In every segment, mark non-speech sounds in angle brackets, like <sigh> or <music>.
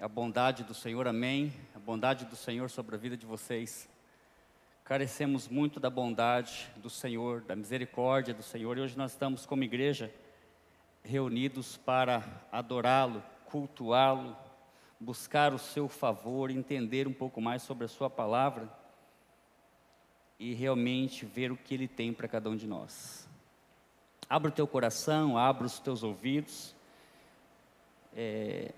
a bondade do Senhor, amém. A bondade do Senhor sobre a vida de vocês. Carecemos muito da bondade do Senhor, da misericórdia do Senhor, e hoje nós estamos como igreja reunidos para adorá-lo, cultuá-lo, buscar o seu favor, entender um pouco mais sobre a sua palavra e realmente ver o que ele tem para cada um de nós. Abra o teu coração, abra os teus ouvidos. É,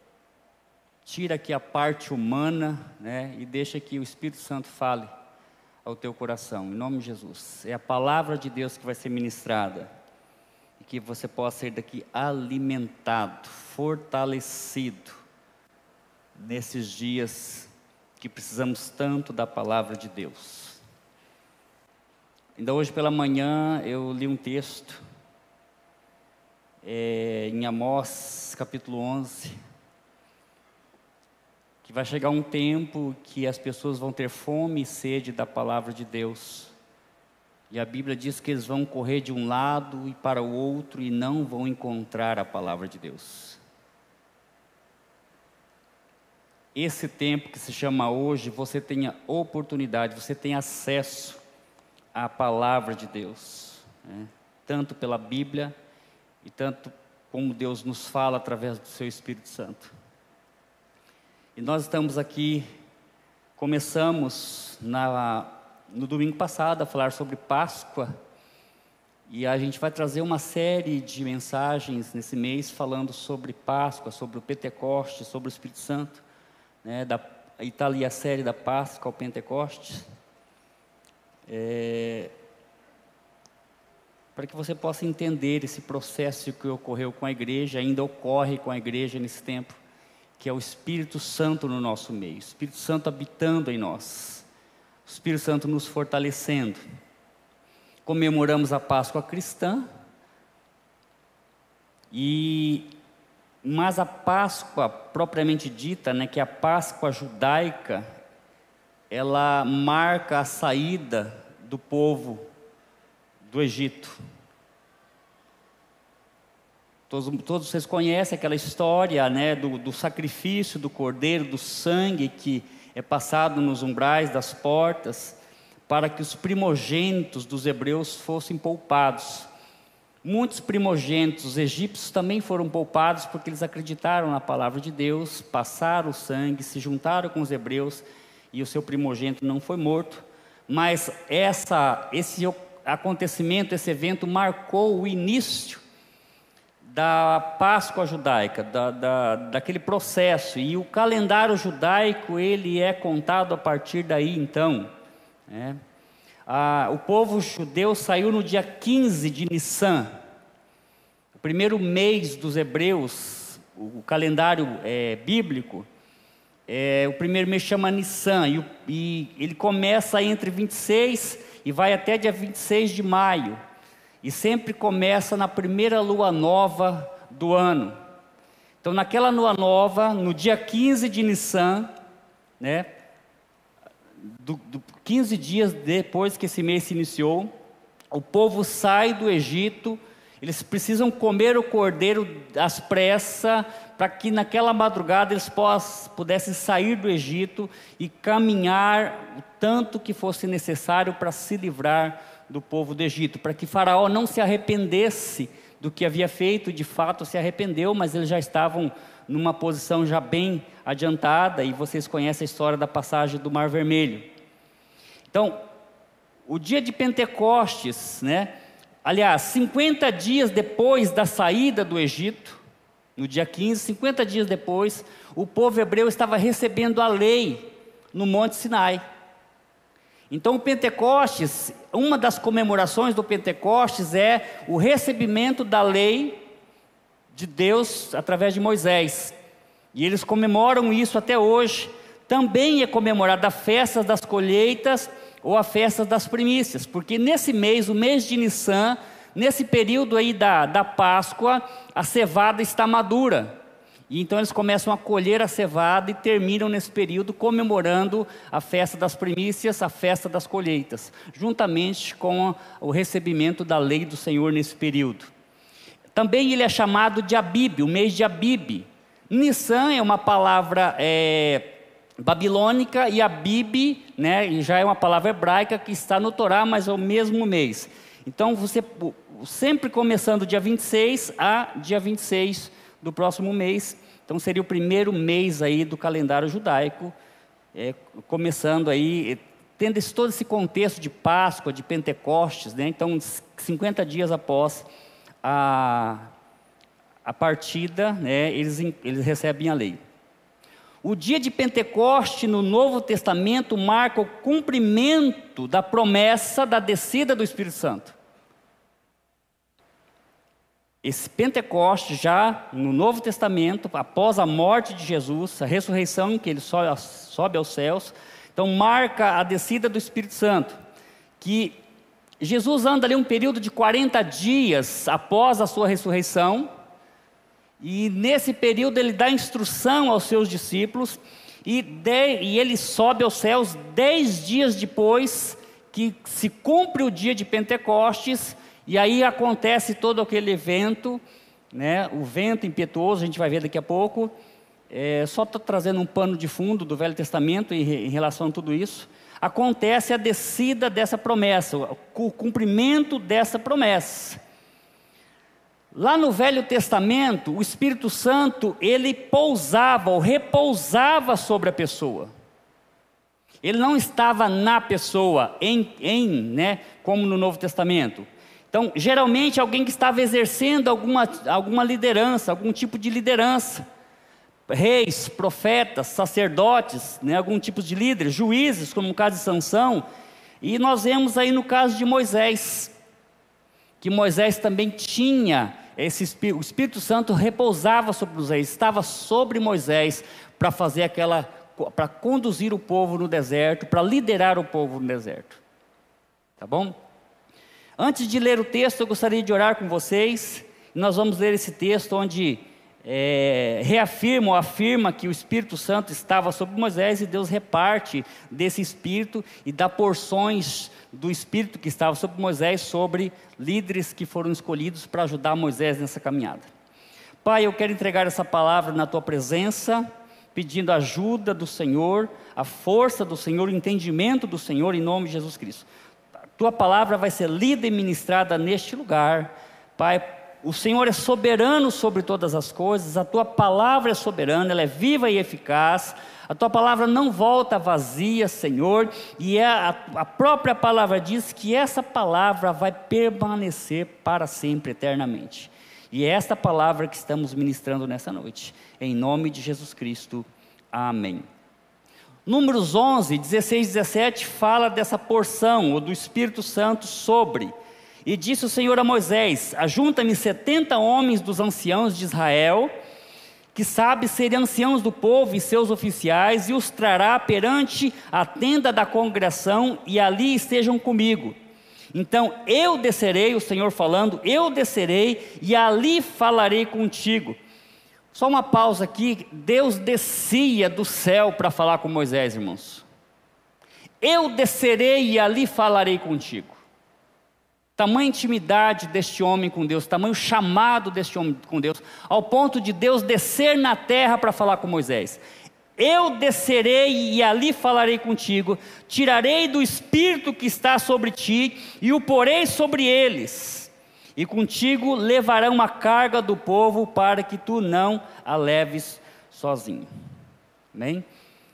tira aqui a parte humana, né, e deixa que o Espírito Santo fale ao teu coração, em nome de Jesus. É a palavra de Deus que vai ser ministrada, e que você possa ser daqui alimentado, fortalecido, nesses dias que precisamos tanto da palavra de Deus. Ainda hoje pela manhã eu li um texto, é, em Amós capítulo 11, que vai chegar um tempo que as pessoas vão ter fome e sede da palavra de Deus. E a Bíblia diz que eles vão correr de um lado e para o outro e não vão encontrar a palavra de Deus. Esse tempo que se chama hoje, você tem a oportunidade, você tem acesso à palavra de Deus, né? tanto pela Bíblia e tanto como Deus nos fala através do seu Espírito Santo. E nós estamos aqui, começamos na, no domingo passado a falar sobre Páscoa, e a gente vai trazer uma série de mensagens nesse mês falando sobre Páscoa, sobre o Pentecoste, sobre o Espírito Santo, né, da, e ali a série da Páscoa ao Pentecoste. É, para que você possa entender esse processo que ocorreu com a igreja, ainda ocorre com a igreja nesse tempo que é o Espírito Santo no nosso meio, o Espírito Santo habitando em nós, o Espírito Santo nos fortalecendo. Comemoramos a Páscoa cristã, e mas a Páscoa propriamente dita, né, que é a Páscoa judaica, ela marca a saída do povo do Egito. Todos, todos vocês conhecem aquela história né, do, do sacrifício do cordeiro, do sangue que é passado nos umbrais das portas, para que os primogênitos dos hebreus fossem poupados. Muitos primogênitos egípcios também foram poupados porque eles acreditaram na palavra de Deus, passaram o sangue, se juntaram com os hebreus e o seu primogênito não foi morto. Mas essa, esse acontecimento, esse evento marcou o início da Páscoa judaica, da, da, daquele processo. E o calendário judaico, ele é contado a partir daí, então. Né? Ah, o povo judeu saiu no dia 15 de Nissan, o primeiro mês dos hebreus, o, calendário é, bíblico, é, o primeiro mês chama Nissan, e, e ele começa entre 26 e vai até dia 26 de maio e sempre começa na primeira lua nova do ano. Então, naquela lua nova, no dia 15 de Nissan, né, do, do 15 dias depois que esse mês se iniciou, o povo sai do Egito, eles precisam comer o cordeiro às pressas, para que naquela madrugada eles pudessem sair do Egito e caminhar o tanto que fosse necessário para se livrar do povo do Egito, para que Faraó não se arrependesse do que havia feito, de fato se arrependeu, mas eles já estavam numa posição já bem adiantada, e vocês conhecem a história da passagem do Mar Vermelho. Então, o dia de Pentecostes, né? Aliás, 50 dias depois da saída do Egito, no dia 15, 50 dias depois, o povo hebreu estava recebendo a lei no Monte Sinai. Então, o Pentecostes, uma das comemorações do Pentecostes é o recebimento da lei de Deus através de Moisés. E eles comemoram isso até hoje. Também é comemorada a festa das colheitas ou a festa das primícias, porque nesse mês, o mês de Nissan, nesse período aí da, da Páscoa, a cevada está madura. E então eles começam a colher a cevada e terminam nesse período comemorando a festa das primícias, a festa das colheitas, juntamente com o recebimento da lei do Senhor nesse período. Também ele é chamado de Abib, o mês de Abib. Nissan é uma palavra é, babilônica e Abib, né, já é uma palavra hebraica que está no Torá, mas é o mesmo mês. Então, você sempre começando dia 26 a dia 26 do próximo mês. Então, seria o primeiro mês aí do calendário judaico, é, começando aí, tendo esse, todo esse contexto de Páscoa, de Pentecostes, né? Então, 50 dias após a, a partida, né, eles, eles recebem a lei. O dia de Pentecoste no Novo Testamento marca o cumprimento da promessa da descida do Espírito Santo. Esse Pentecoste, já no Novo Testamento, após a morte de Jesus, a ressurreição em que ele sobe aos céus, então marca a descida do Espírito Santo, que Jesus anda ali um período de 40 dias após a sua ressurreição, e nesse período ele dá instrução aos seus discípulos, e, de, e ele sobe aos céus dez dias depois que se cumpre o dia de Pentecostes, e aí acontece todo aquele evento, né, o vento impetuoso, a gente vai ver daqui a pouco. É, só estou trazendo um pano de fundo do Velho Testamento em, em relação a tudo isso. Acontece a descida dessa promessa, o cumprimento dessa promessa. Lá no Velho Testamento, o Espírito Santo, ele pousava ou repousava sobre a pessoa. Ele não estava na pessoa, em, em né, como no Novo Testamento. Então, geralmente, alguém que estava exercendo alguma, alguma liderança, algum tipo de liderança. Reis, profetas, sacerdotes, né, algum tipo de líderes, juízes, como o caso de Sansão. E nós vemos aí no caso de Moisés, que Moisés também tinha esse o Espírito Santo repousava sobre Moisés, estava sobre Moisés para fazer aquela, para conduzir o povo no deserto, para liderar o povo no deserto. Tá bom? Antes de ler o texto, eu gostaria de orar com vocês. Nós vamos ler esse texto onde é, reafirma ou afirma que o Espírito Santo estava sobre Moisés e Deus reparte desse Espírito e dá porções do Espírito que estava sobre Moisés sobre líderes que foram escolhidos para ajudar Moisés nessa caminhada. Pai, eu quero entregar essa palavra na tua presença, pedindo a ajuda do Senhor, a força do Senhor, o entendimento do Senhor, em nome de Jesus Cristo tua palavra vai ser lida e ministrada neste lugar. Pai, o Senhor é soberano sobre todas as coisas, a tua palavra é soberana, ela é viva e eficaz. A tua palavra não volta vazia, Senhor, e é a, a própria palavra diz que essa palavra vai permanecer para sempre, eternamente. E é esta palavra que estamos ministrando nessa noite. Em nome de Jesus Cristo. Amém. Números 11, 16 e 17 fala dessa porção, ou do Espírito Santo sobre. E disse o Senhor a Moisés: Ajunta-me setenta homens dos anciãos de Israel, que sabe serem anciãos do povo e seus oficiais, e os trará perante a tenda da congregação, e ali estejam comigo. Então eu descerei, o Senhor falando, eu descerei, e ali falarei contigo. Só uma pausa aqui. Deus descia do céu para falar com Moisés, irmãos. Eu descerei e ali falarei contigo. Tamanha intimidade deste homem com Deus, tamanho chamado deste homem com Deus, ao ponto de Deus descer na terra para falar com Moisés. Eu descerei e ali falarei contigo, tirarei do espírito que está sobre ti e o porei sobre eles e contigo levarão a carga do povo para que tu não a leves sozinho. Amém?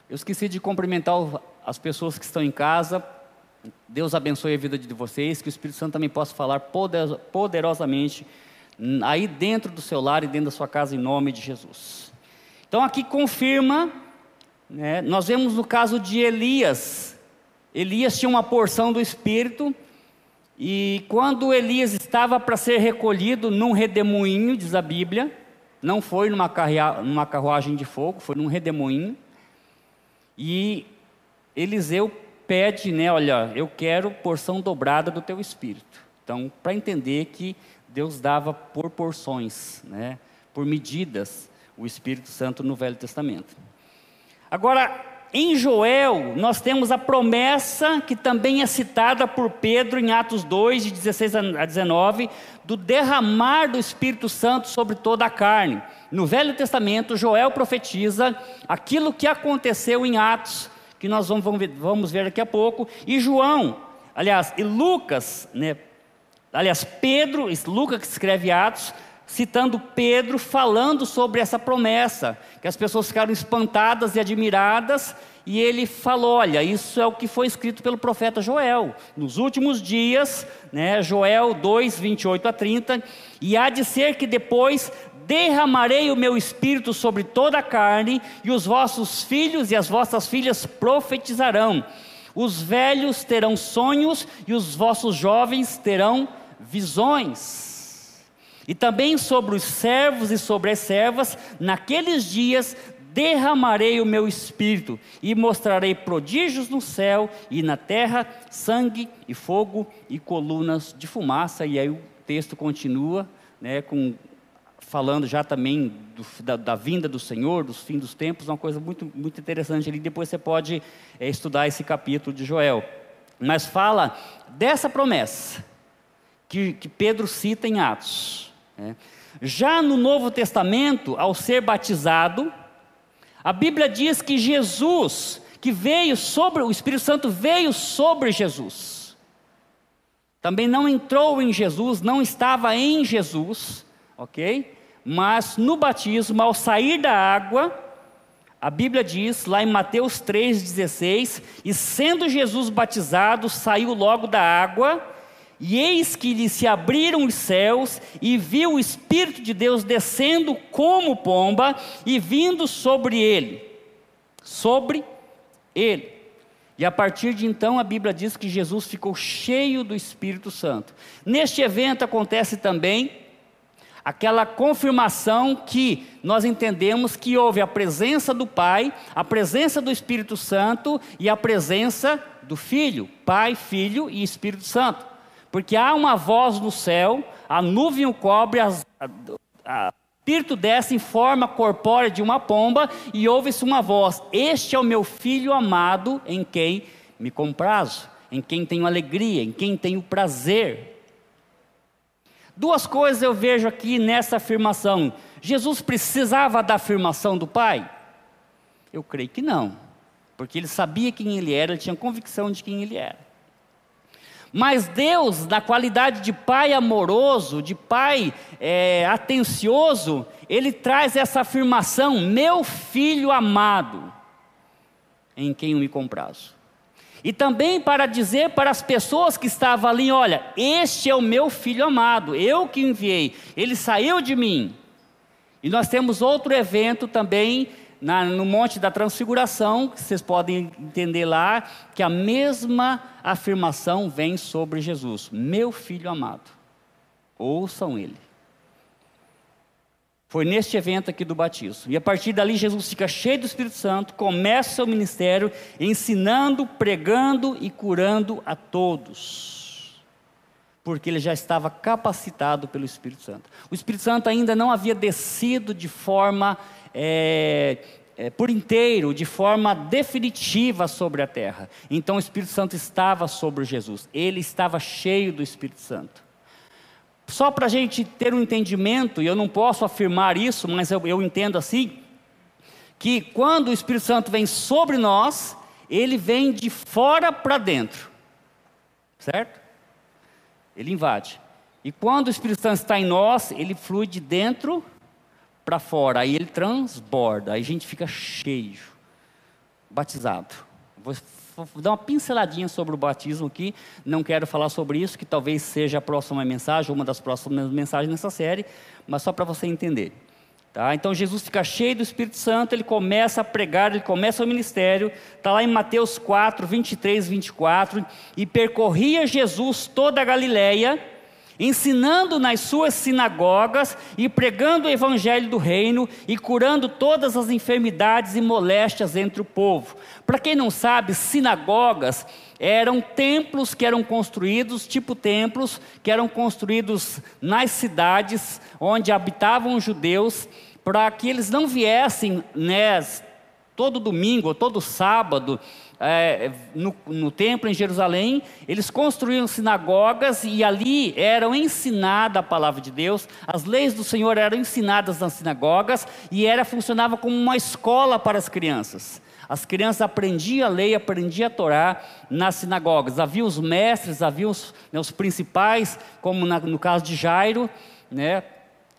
Eu esqueci de cumprimentar as pessoas que estão em casa. Deus abençoe a vida de vocês, que o Espírito Santo também possa falar poderosamente aí dentro do seu lar e dentro da sua casa, em nome de Jesus. Então aqui confirma, né, nós vemos no caso de Elias. Elias tinha uma porção do Espírito, e quando Elias estava para ser recolhido num redemoinho, diz a Bíblia, não foi numa, numa carruagem de fogo, foi num redemoinho. E Eliseu pede, né, olha, eu quero porção dobrada do teu espírito. Então, para entender que Deus dava por porções, né, por medidas, o Espírito Santo no Velho Testamento. Agora, em Joel, nós temos a promessa que também é citada por Pedro em Atos 2, de 16 a 19, do derramar do Espírito Santo sobre toda a carne. No Velho Testamento, Joel profetiza aquilo que aconteceu em Atos, que nós vamos, ver, daqui a pouco, e João, aliás, e Lucas, né? aliás, Pedro, Lucas que escreve Atos, citando Pedro falando sobre essa promessa, que as pessoas ficaram espantadas e admiradas, e ele falou: Olha, isso é o que foi escrito pelo profeta Joel. Nos últimos dias, né, Joel 2, 28 a 30, e há de ser que depois derramarei o meu espírito sobre toda a carne, e os vossos filhos e as vossas filhas profetizarão. Os velhos terão sonhos, e os vossos jovens terão visões. E também sobre os servos e sobre as servas, naqueles dias derramarei o meu espírito e mostrarei prodígios no céu e na terra, sangue e fogo e colunas de fumaça. E aí o texto continua, né, com, falando já também do, da, da, vinda do Senhor, dos fins dos tempos, uma coisa muito, muito interessante ali. Depois você pode é, estudar esse capítulo de Joel. Mas fala dessa promessa que, que Pedro cita em Atos. É. Já no Novo Testamento, ao ser batizado, a Bíblia diz que Jesus, que veio sobre, o Espírito Santo veio sobre Jesus. Também não entrou em Jesus, não estava em Jesus, ok? Mas no batismo, ao sair da água, a Bíblia diz, lá em Mateus 3,16: E sendo Jesus batizado, saiu logo da água, e eis que lhe se abriram os céus, e viu o Espírito de Deus descendo como pomba e vindo sobre ele. Sobre ele. E a partir de então a Bíblia diz que Jesus ficou cheio do Espírito Santo. Neste evento acontece também aquela confirmação que nós entendemos que houve a presença do Pai, a presença do Espírito Santo e a presença do Filho, Pai, Filho e Espírito Santo. Porque há uma voz no céu, a nuvem o cobre, a, a, espírito desce em forma corpórea de uma pomba, e ouve-se uma voz: Este é o meu filho amado, em quem me comprazo, em quem tenho alegria, em quem tenho prazer. Duas coisas eu vejo aqui nessa afirmação. Jesus precisava da afirmação do Pai? Eu creio que não, porque ele sabia quem ele era, ele tinha convicção de quem ele era. Mas Deus, na qualidade de pai amoroso, de pai é, atencioso, ele traz essa afirmação: meu filho amado, em quem eu me comprazo. E também para dizer para as pessoas que estavam ali: olha, este é o meu filho amado, eu que enviei, ele saiu de mim. E nós temos outro evento também na, no Monte da Transfiguração, vocês podem entender lá, que a mesma afirmação vem sobre Jesus: Meu filho amado, ouçam ele. Foi neste evento aqui do batismo. E a partir dali, Jesus fica cheio do Espírito Santo, começa o seu ministério, ensinando, pregando e curando a todos. Porque ele já estava capacitado pelo Espírito Santo. O Espírito Santo ainda não havia descido de forma é, é, por inteiro, de forma definitiva sobre a terra. Então o Espírito Santo estava sobre Jesus, ele estava cheio do Espírito Santo. Só para a gente ter um entendimento, e eu não posso afirmar isso, mas eu, eu entendo assim, que quando o Espírito Santo vem sobre nós, ele vem de fora para dentro, certo? Ele invade. E quando o Espírito Santo está em nós, ele flui de dentro para fora, aí ele transborda, aí a gente fica cheio, batizado. Vou, vou dar uma pinceladinha sobre o batismo aqui, não quero falar sobre isso, que talvez seja a próxima mensagem, uma das próximas mensagens nessa série, mas só para você entender. Tá? Então Jesus fica cheio do Espírito Santo, ele começa a pregar, ele começa o ministério, está lá em Mateus 4, 23, 24, e percorria Jesus toda a Galileia, ensinando nas suas sinagogas e pregando o evangelho do reino e curando todas as enfermidades e moléstias entre o povo. Para quem não sabe, sinagogas eram templos que eram construídos, tipo templos, que eram construídos nas cidades onde habitavam os judeus, para que eles não viessem né, todo domingo, ou todo sábado, é, no, no, templo em Jerusalém, eles construíam sinagogas e ali eram ensinada a palavra de Deus, as leis do Senhor eram ensinadas nas sinagogas e era funcionava como uma escola para as crianças. As crianças aprendiam a lei, aprendiam a Torá nas sinagogas. Havia os mestres, havia os, né, os principais, como na, no caso de Jairo, né,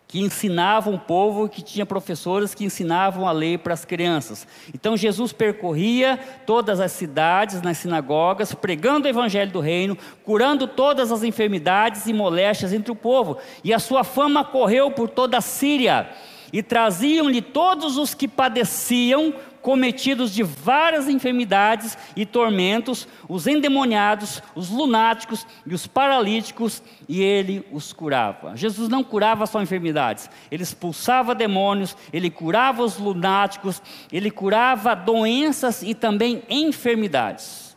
que ensinavam o povo, que tinha professores que ensinavam a lei para as crianças. Então Jesus percorria todas as cidades, nas sinagogas, pregando o evangelho do reino, curando todas as enfermidades e moléstias entre o povo. E a sua fama correu por toda a Síria. E traziam-lhe todos os que padeciam cometidos de várias enfermidades e tormentos, os endemoniados, os lunáticos e os paralíticos, e ele os curava. Jesus não curava só enfermidades, ele expulsava demônios, ele curava os lunáticos, ele curava doenças e também enfermidades.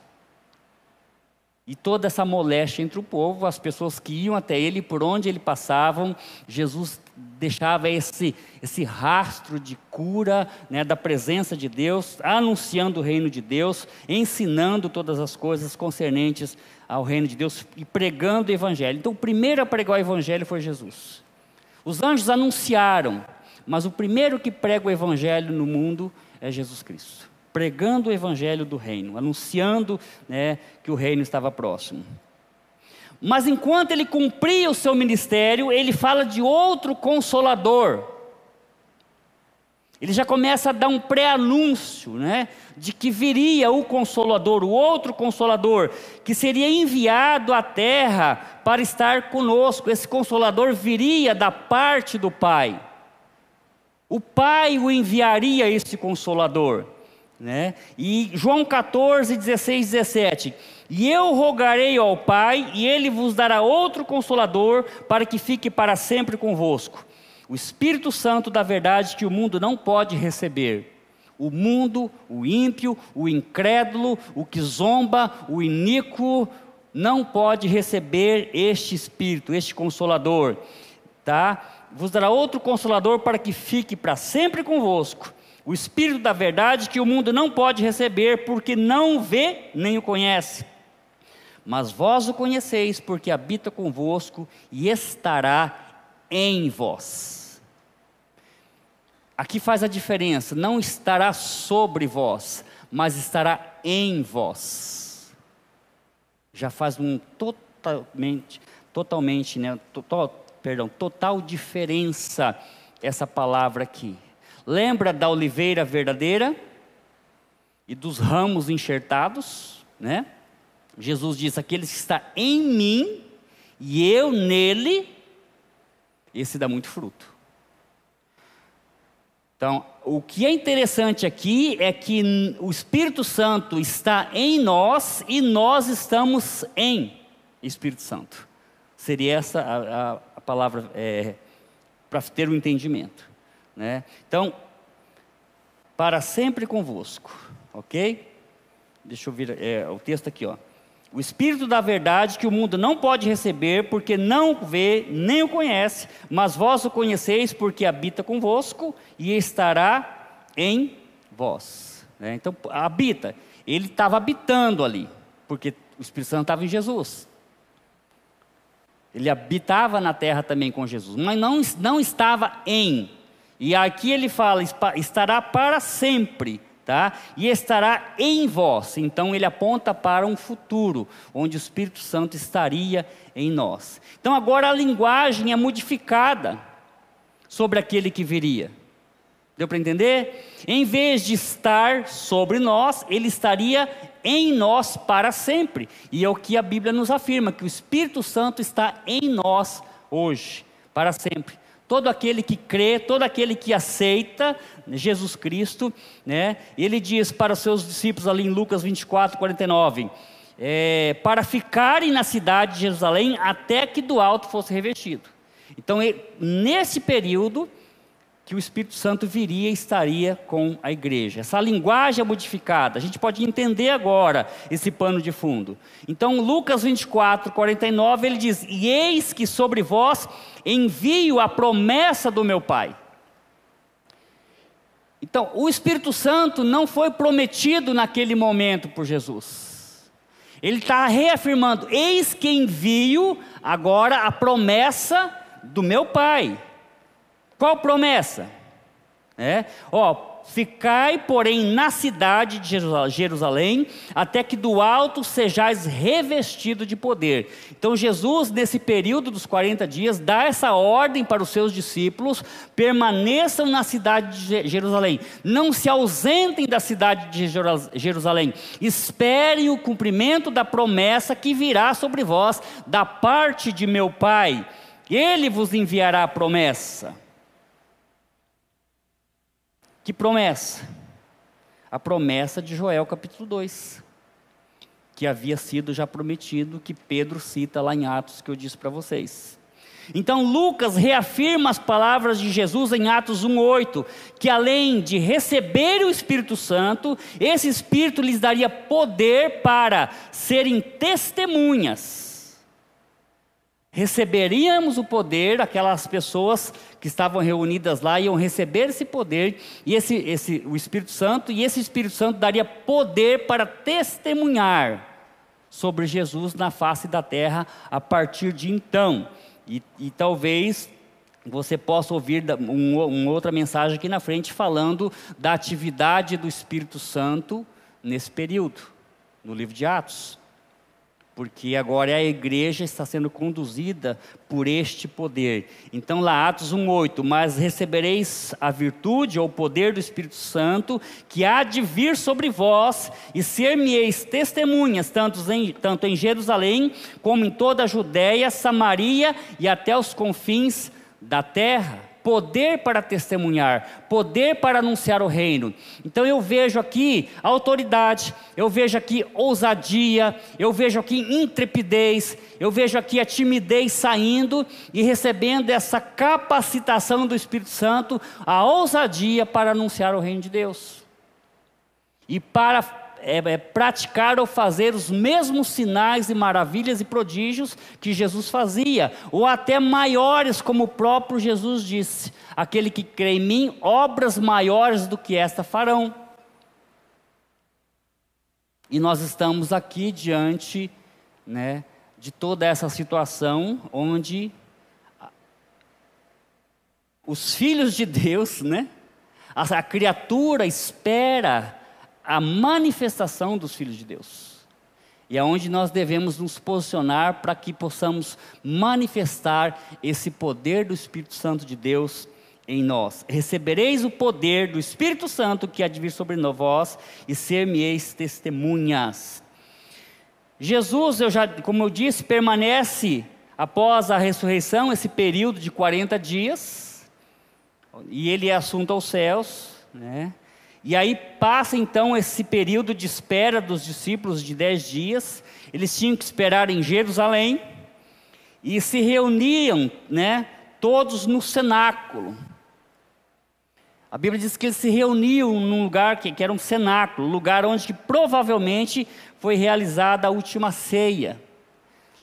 E toda essa moléstia entre o povo, as pessoas que iam até ele, por onde ele passavam, Jesus deixava esse, esse rastro de cura né, da presença de Deus, anunciando o reino de Deus, ensinando todas as coisas concernentes ao reino de Deus e pregando o evangelho. Então, o primeiro a pregar o evangelho foi Jesus. Os anjos anunciaram, mas o primeiro que prega o evangelho no mundo é Jesus Cristo pregando o evangelho do reino, anunciando né, que o reino estava próximo. Mas enquanto ele cumpria o seu ministério, ele fala de outro consolador. Ele já começa a dar um pré-anúncio, né, de que viria o consolador, o outro consolador, que seria enviado à terra para estar conosco. Esse consolador viria da parte do Pai. O Pai o enviaria esse consolador. Né? E João 14, 16, 17. E eu rogarei ao Pai, e ele vos dará outro consolador, para que fique para sempre convosco. O Espírito Santo da verdade que o mundo não pode receber. O mundo, o ímpio, o incrédulo, o que zomba, o iníquo, não pode receber este Espírito, este Consolador. Tá? Vos dará outro Consolador para que fique para sempre convosco o Espírito da verdade que o mundo não pode receber, porque não vê nem o conhece. Mas vós o conheceis, porque habita convosco e estará em vós. Aqui faz a diferença, não estará sobre vós, mas estará em vós. Já faz um totalmente, totalmente, né, total, perdão, total diferença essa palavra aqui. Lembra da oliveira verdadeira e dos ramos enxertados, né? Jesus diz: aquele que está em mim e eu nele, esse dá muito fruto. Então, o que é interessante aqui é que o Espírito Santo está em nós e nós estamos em Espírito Santo. Seria essa a, a, a palavra é, para ter o um entendimento. Né? Então, para sempre convosco, ok? Deixa eu ver é, o texto aqui, ó. O Espírito da verdade que o mundo não pode receber, porque não vê nem o conhece, mas vós o conheceis, porque habita convosco e estará em vós. Né? Então, habita. Ele estava habitando ali, porque o Espírito Santo estava em Jesus. Ele habitava na terra também com Jesus, mas não, não estava em. E aqui ele fala, estará para sempre, tá? E estará em vós. Então ele aponta para um futuro, onde o Espírito Santo estaria em nós. Então agora a linguagem é modificada sobre aquele que viria. Deu para entender? Em vez de estar sobre nós, ele estaria em nós para sempre. E é o que a Bíblia nos afirma, que o Espírito Santo está em nós hoje, para sempre todo aquele que crê, todo aquele que aceita Jesus Cristo, né? Ele diz para os seus discípulos ali em Lucas 24, 49, é, para ficarem na cidade de Jerusalém até que do alto fosse revestido. Então, nesse período, que o Espírito Santo viria e estaria com a igreja. Essa linguagem é modificada, a gente pode entender agora esse pano de fundo. Então, Lucas 24, 49, ele diz: E eis que sobre vós envio a promessa do meu Pai. Então, o Espírito Santo não foi prometido naquele momento por Jesus. Ele está reafirmando: eis que envio agora a promessa do meu Pai. Qual promessa? É, ó, Ficai, porém, na cidade de Jerusalém, até que do alto sejais revestido de poder. Então, Jesus, nesse período dos 40 dias, dá essa ordem para os seus discípulos: permaneçam na cidade de Jerusalém, não se ausentem da cidade de Jerusalém, esperem o cumprimento da promessa que virá sobre vós da parte de meu Pai. Ele vos enviará a promessa. Que promessa? A promessa de Joel capítulo 2, que havia sido já prometido, que Pedro cita lá em Atos, que eu disse para vocês. Então Lucas reafirma as palavras de Jesus em Atos 1:8, que além de receber o Espírito Santo, esse Espírito lhes daria poder para serem testemunhas receberíamos o poder, aquelas pessoas que estavam reunidas lá iam receber esse poder e esse, esse, o Espírito Santo, e esse Espírito Santo daria poder para testemunhar sobre Jesus na face da terra a partir de então. E, e talvez você possa ouvir um, uma outra mensagem aqui na frente falando da atividade do Espírito Santo nesse período, no livro de Atos porque agora a igreja está sendo conduzida por este poder. Então, lá, Atos 1,8: Mas recebereis a virtude ou o poder do Espírito Santo, que há de vir sobre vós, e ser-me-eis testemunhas, tanto em, tanto em Jerusalém, como em toda a Judéia, Samaria e até os confins da terra poder para testemunhar, poder para anunciar o reino. Então eu vejo aqui autoridade, eu vejo aqui ousadia, eu vejo aqui intrepidez, eu vejo aqui a timidez saindo e recebendo essa capacitação do Espírito Santo, a ousadia para anunciar o reino de Deus. E para é, é, praticar ou fazer os mesmos sinais e maravilhas e prodígios que Jesus fazia, ou até maiores, como o próprio Jesus disse: aquele que crê em mim, obras maiores do que esta farão. E nós estamos aqui diante né, de toda essa situação onde os filhos de Deus, né, a criatura espera a manifestação dos filhos de Deus. E é onde nós devemos nos posicionar para que possamos manifestar esse poder do Espírito Santo de Deus em nós. Recebereis o poder do Espírito Santo que há de vir sobre vós e ser-me-eis testemunhas. Jesus, eu já, como eu disse, permanece após a ressurreição, esse período de 40 dias, e ele é assunto aos céus, né? E aí passa então esse período de espera dos discípulos de dez dias. Eles tinham que esperar em Jerusalém e se reuniam, né, todos no cenáculo. A Bíblia diz que eles se reuniam num lugar que, que era um cenáculo, lugar onde que provavelmente foi realizada a última ceia.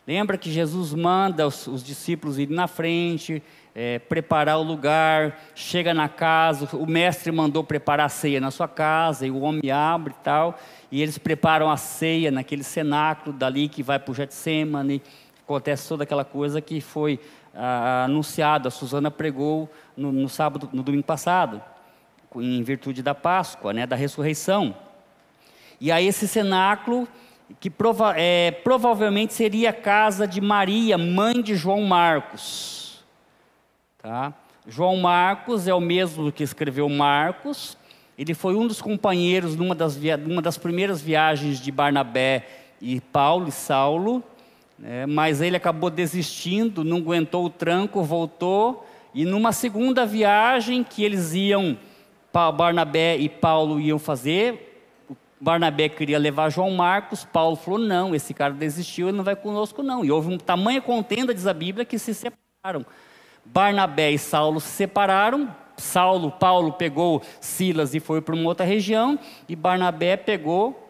Lembra que Jesus manda os, os discípulos irem na frente, é, preparar o lugar, chega na casa, o mestre mandou preparar a ceia na sua casa, e o homem abre e tal, e eles preparam a ceia naquele cenáculo dali que vai para o Getsemane, acontece toda aquela coisa que foi ah, anunciada, a Suzana pregou no, no, sábado, no domingo passado, em virtude da Páscoa, né, da ressurreição. E aí esse cenáculo, que prova, é, provavelmente seria a casa de Maria, mãe de João Marcos, Tá? João Marcos é o mesmo que escreveu Marcos. Ele foi um dos companheiros numa das, numa das primeiras viagens de Barnabé e Paulo e Saulo, né? mas ele acabou desistindo, não aguentou o tranco, voltou. E numa segunda viagem que eles iam, Barnabé e Paulo iam fazer, Barnabé queria levar João Marcos, Paulo falou: não, esse cara desistiu, ele não vai conosco, não. E houve uma tamanha contenda, diz a Bíblia, que se separaram. Barnabé e Saulo se separaram. Saulo, Paulo pegou Silas e foi para uma outra região. E Barnabé pegou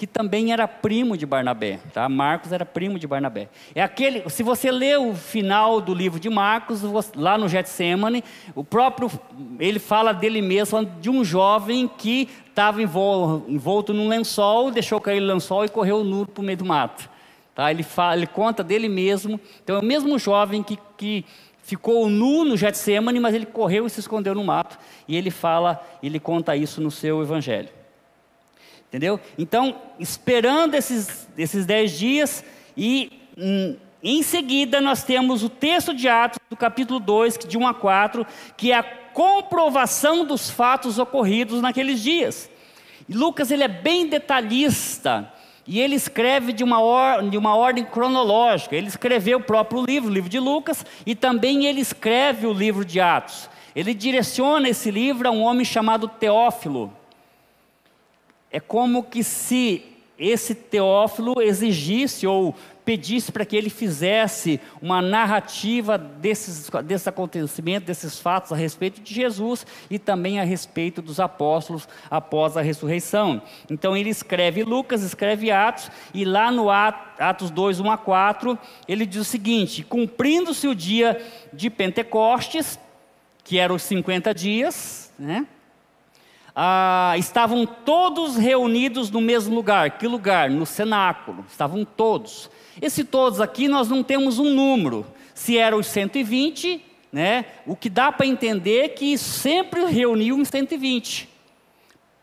que também era primo de Barnabé, tá? Marcos era primo de Barnabé. É aquele, se você ler o final do livro de Marcos, lá no Getsemane, o próprio ele fala dele mesmo de um jovem que estava envolto num lençol, deixou cair o lençol e correu nu para o meio do mato. Tá? Ele, fala, ele conta dele mesmo. Então é o mesmo jovem que, que ficou nu no Getsemane, mas ele correu e se escondeu no mato. E ele fala, ele conta isso no seu evangelho. Entendeu? Então, esperando esses, esses dez dias, e hum, em seguida nós temos o texto de Atos, do capítulo 2, de 1 a 4, que é a comprovação dos fatos ocorridos naqueles dias. E Lucas ele é bem detalhista, e ele escreve de uma, or, de uma ordem cronológica. Ele escreveu o próprio livro, o livro de Lucas, e também ele escreve o livro de Atos. Ele direciona esse livro a um homem chamado Teófilo. É como que se esse Teófilo exigisse ou pedisse para que ele fizesse uma narrativa desses, desses acontecimentos, desses fatos a respeito de Jesus e também a respeito dos apóstolos após a ressurreição. Então ele escreve Lucas, escreve Atos, e lá no Atos 2, 1 a 4, ele diz o seguinte: cumprindo-se o dia de Pentecostes, que eram os 50 dias, né? Ah, estavam todos reunidos no mesmo lugar. Que lugar? No cenáculo. Estavam todos. Esse todos aqui nós não temos um número. Se eram os 120, né? O que dá para entender que sempre reuniam 120.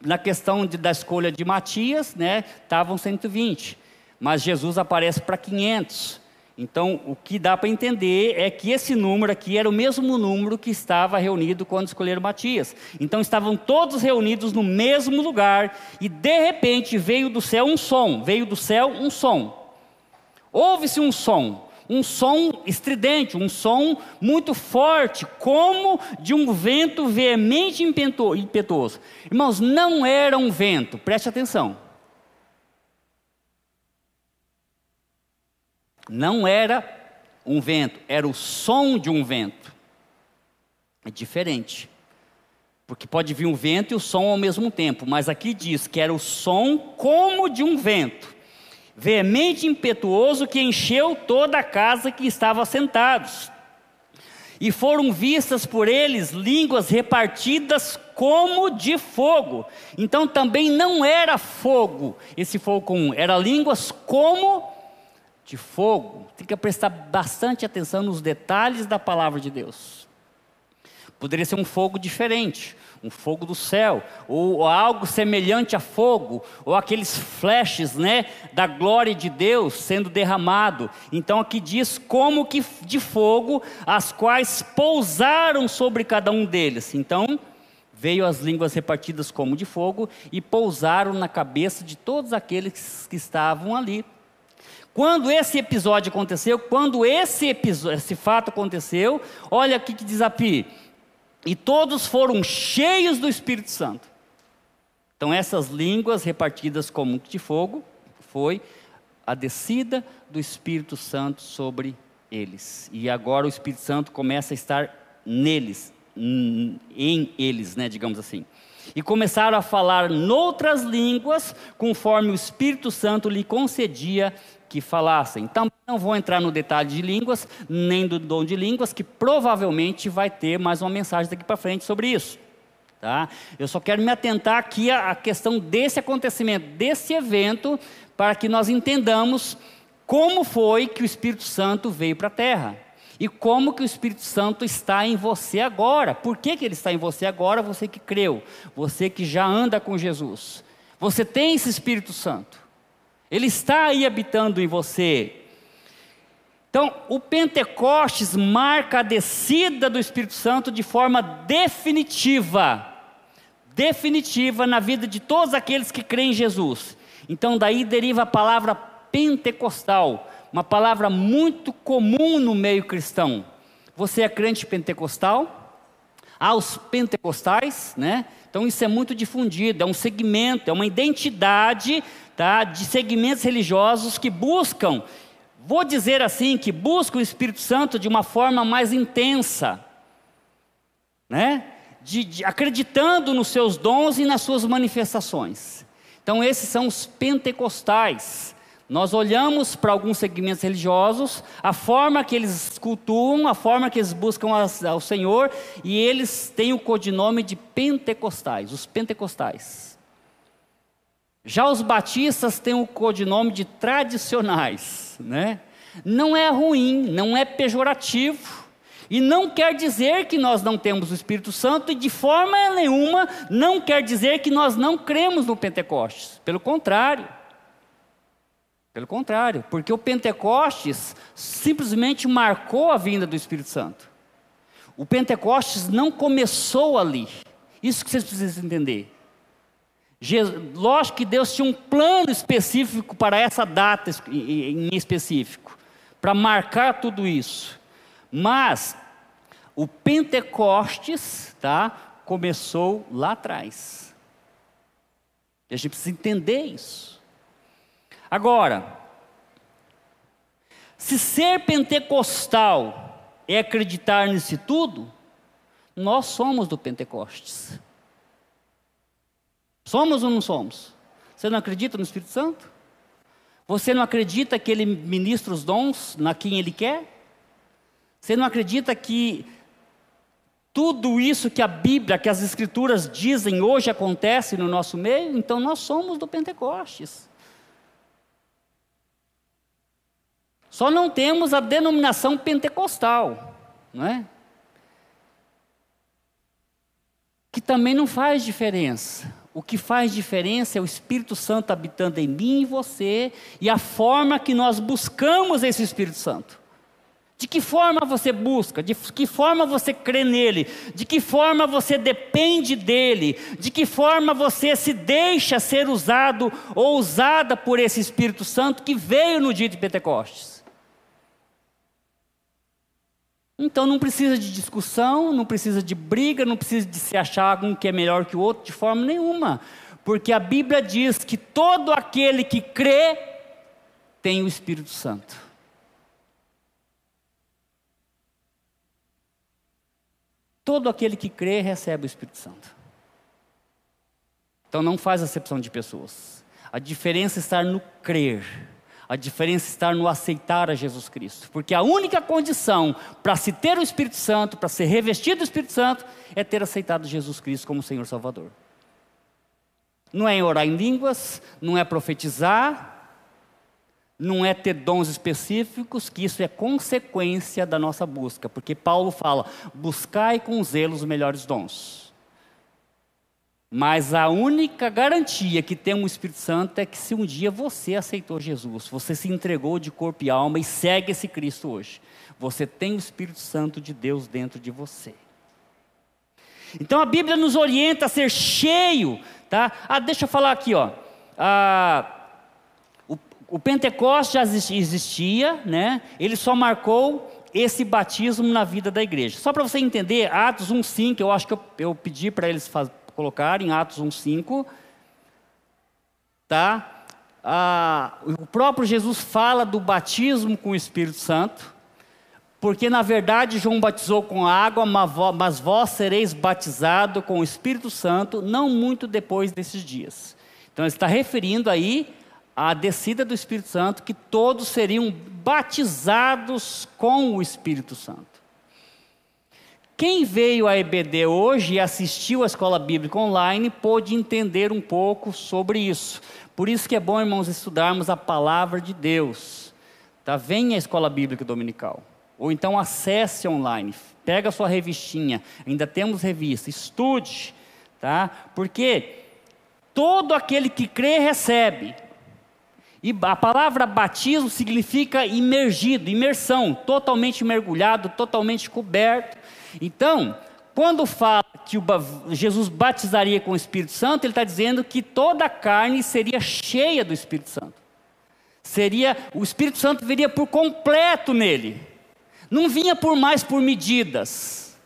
Na questão de, da escolha de Matias, né? Estavam 120. Mas Jesus aparece para 500. Então, o que dá para entender é que esse número aqui era o mesmo número que estava reunido quando escolheram Matias. Então, estavam todos reunidos no mesmo lugar e de repente veio do céu um som, veio do céu um som. Ouve-se um som, um som estridente, um som muito forte, como de um vento veemente impetuoso. Irmãos, não era um vento, preste atenção. Não era um vento, era o som de um vento. É diferente. Porque pode vir um vento e o som ao mesmo tempo, mas aqui diz que era o som como de um vento, veemente impetuoso que encheu toda a casa que estava sentados. E foram vistas por eles línguas repartidas como de fogo. Então também não era fogo, esse fogo comum, era línguas como de fogo, tem que prestar bastante atenção nos detalhes da palavra de Deus. Poderia ser um fogo diferente, um fogo do céu, ou, algo semelhante a fogo, ou aqueles flashes, né, da glória de Deus sendo derramado. Então aqui diz como que de fogo, as quais pousaram sobre cada um deles. Então veio as línguas repartidas como de fogo e pousaram na cabeça de todos aqueles que estavam ali. Quando esse episódio aconteceu, quando esse, episódio, esse fato aconteceu, olha o que diz. E todos foram cheios do Espírito Santo. Então, essas línguas repartidas como de fogo foi a descida do Espírito Santo sobre eles. E agora o Espírito Santo começa a estar neles, em eles, né, digamos assim. E começaram a falar noutras línguas, conforme o Espírito Santo lhe concedia que falassem. Também não vou entrar no detalhe de línguas, nem do dom de línguas, que provavelmente vai ter mais uma mensagem daqui para frente sobre isso. Tá? Eu só quero me atentar aqui à questão desse acontecimento, desse evento, para que nós entendamos como foi que o Espírito Santo veio para a Terra. E como que o Espírito Santo está em você agora? Por que, que ele está em você agora? Você que creu, você que já anda com Jesus. Você tem esse Espírito Santo. Ele está aí habitando em você. Então, o Pentecostes marca a descida do Espírito Santo de forma definitiva. Definitiva na vida de todos aqueles que creem em Jesus. Então, daí deriva a palavra pentecostal, uma palavra muito comum no meio cristão. Você é crente pentecostal? Há os pentecostais, né? Então isso é muito difundido, é um segmento, é uma identidade tá, de segmentos religiosos que buscam, vou dizer assim, que buscam o Espírito Santo de uma forma mais intensa, né? De, de, acreditando nos seus dons e nas suas manifestações. Então, esses são os pentecostais. Nós olhamos para alguns segmentos religiosos, a forma que eles cultuam, a forma que eles buscam ao Senhor, e eles têm o codinome de pentecostais, os pentecostais. Já os batistas têm o codinome de tradicionais, né? Não é ruim, não é pejorativo, e não quer dizer que nós não temos o Espírito Santo, e de forma nenhuma não quer dizer que nós não cremos no Pentecostes. Pelo contrário. Pelo contrário, porque o Pentecostes simplesmente marcou a vinda do Espírito Santo. O Pentecostes não começou ali. Isso que vocês precisam entender. Lógico que Deus tinha um plano específico para essa data em específico, para marcar tudo isso. Mas o Pentecostes, tá, começou lá atrás. E a gente precisa entender isso. Agora, se ser pentecostal é acreditar nisso tudo, nós somos do Pentecostes. Somos ou não somos? Você não acredita no Espírito Santo? Você não acredita que ele ministra os dons na quem ele quer? Você não acredita que tudo isso que a Bíblia, que as Escrituras dizem hoje acontece no nosso meio? Então nós somos do Pentecostes. Só não temos a denominação pentecostal, não é? Que também não faz diferença. O que faz diferença é o Espírito Santo habitando em mim e você e a forma que nós buscamos esse Espírito Santo. De que forma você busca? De que forma você crê nele? De que forma você depende dele? De que forma você se deixa ser usado ou usada por esse Espírito Santo que veio no dia de Pentecostes? Então não precisa de discussão, não precisa de briga, não precisa de se achar um que é melhor que o outro de forma nenhuma. Porque a Bíblia diz que todo aquele que crê tem o Espírito Santo. Todo aquele que crê recebe o Espírito Santo. Então não faz acepção de pessoas. A diferença está no crer. A diferença está no aceitar a Jesus Cristo. Porque a única condição para se ter o Espírito Santo, para ser revestido do Espírito Santo, é ter aceitado Jesus Cristo como Senhor Salvador. Não é orar em línguas, não é profetizar, não é ter dons específicos, que isso é consequência da nossa busca. Porque Paulo fala: buscai com zelo os melhores dons. Mas a única garantia que tem um Espírito Santo é que se um dia você aceitou Jesus, você se entregou de corpo e alma e segue esse Cristo hoje, você tem o Espírito Santo de Deus dentro de você. Então a Bíblia nos orienta a ser cheio, tá? Ah, deixa eu falar aqui, ó. Ah, o, o Pentecostes já existia, né? Ele só marcou esse batismo na vida da igreja. Só para você entender, Atos 1,5, eu acho que eu, eu pedi para eles faz, colocar em Atos 1,5. Tá? Ah, o próprio Jesus fala do batismo com o Espírito Santo, porque na verdade João batizou com água, mas vós sereis batizado com o Espírito Santo não muito depois desses dias. Então ele está referindo aí à descida do Espírito Santo, que todos seriam batizados com o Espírito Santo. Quem veio à EBD hoje e assistiu à escola bíblica online pôde entender um pouco sobre isso. Por isso que é bom, irmãos, estudarmos a palavra de Deus. Tá? Venha à escola bíblica dominical. Ou então acesse online. Pega a sua revistinha. Ainda temos revista. Estude. Tá? Porque todo aquele que crê recebe. E a palavra batismo significa imergido, imersão, totalmente mergulhado, totalmente coberto. Então, quando fala que Jesus batizaria com o Espírito Santo, ele está dizendo que toda a carne seria cheia do Espírito Santo. Seria, o Espírito Santo viria por completo nele. Não vinha por mais por medidas.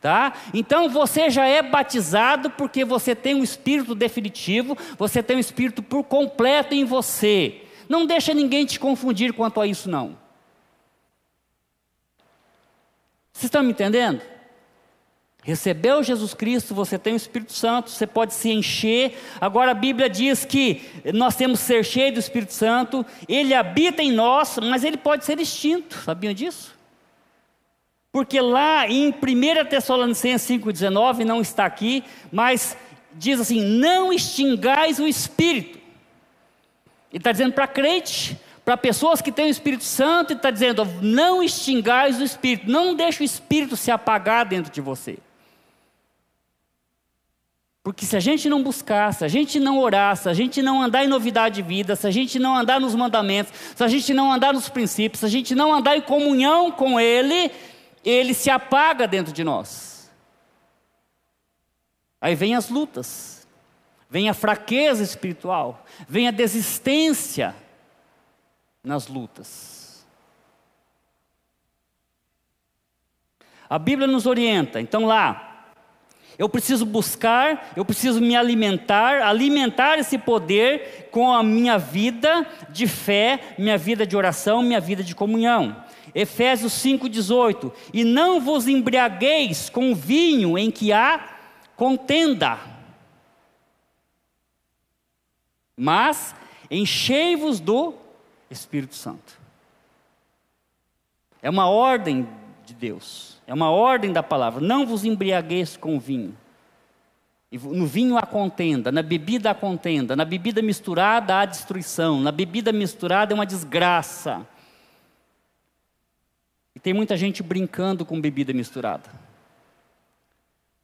Tá? Então você já é batizado porque você tem um espírito definitivo, você tem um espírito por completo em você. Não deixa ninguém te confundir quanto a isso não. Vocês estão me entendendo? Recebeu Jesus Cristo, você tem o Espírito Santo, você pode se encher. Agora a Bíblia diz que nós temos que ser cheios do Espírito Santo, ele habita em nós, mas ele pode ser extinto, sabiam disso? Porque lá em 1 Tessalonicenses 5,19, não está aqui, mas diz assim: não extingais o Espírito. Ele está dizendo para crente, para pessoas que têm o Espírito Santo, ele está dizendo: não extingais o Espírito, não deixe o Espírito se apagar dentro de você. Porque se a gente não buscar, se a gente não orar, se a gente não andar em novidade de vida, se a gente não andar nos mandamentos, se a gente não andar nos princípios, se a gente não andar em comunhão com Ele, Ele se apaga dentro de nós. Aí vem as lutas, vem a fraqueza espiritual, vem a desistência nas lutas. A Bíblia nos orienta, então lá, eu preciso buscar, eu preciso me alimentar, alimentar esse poder com a minha vida de fé, minha vida de oração, minha vida de comunhão. Efésios 5,18: E não vos embriagueis com vinho em que há contenda, mas enchei-vos do Espírito Santo. É uma ordem de Deus. É uma ordem da palavra. Não vos embriagueis com vinho. No vinho há contenda, na bebida há contenda, na bebida misturada há destruição, na bebida misturada é uma desgraça. E tem muita gente brincando com bebida misturada.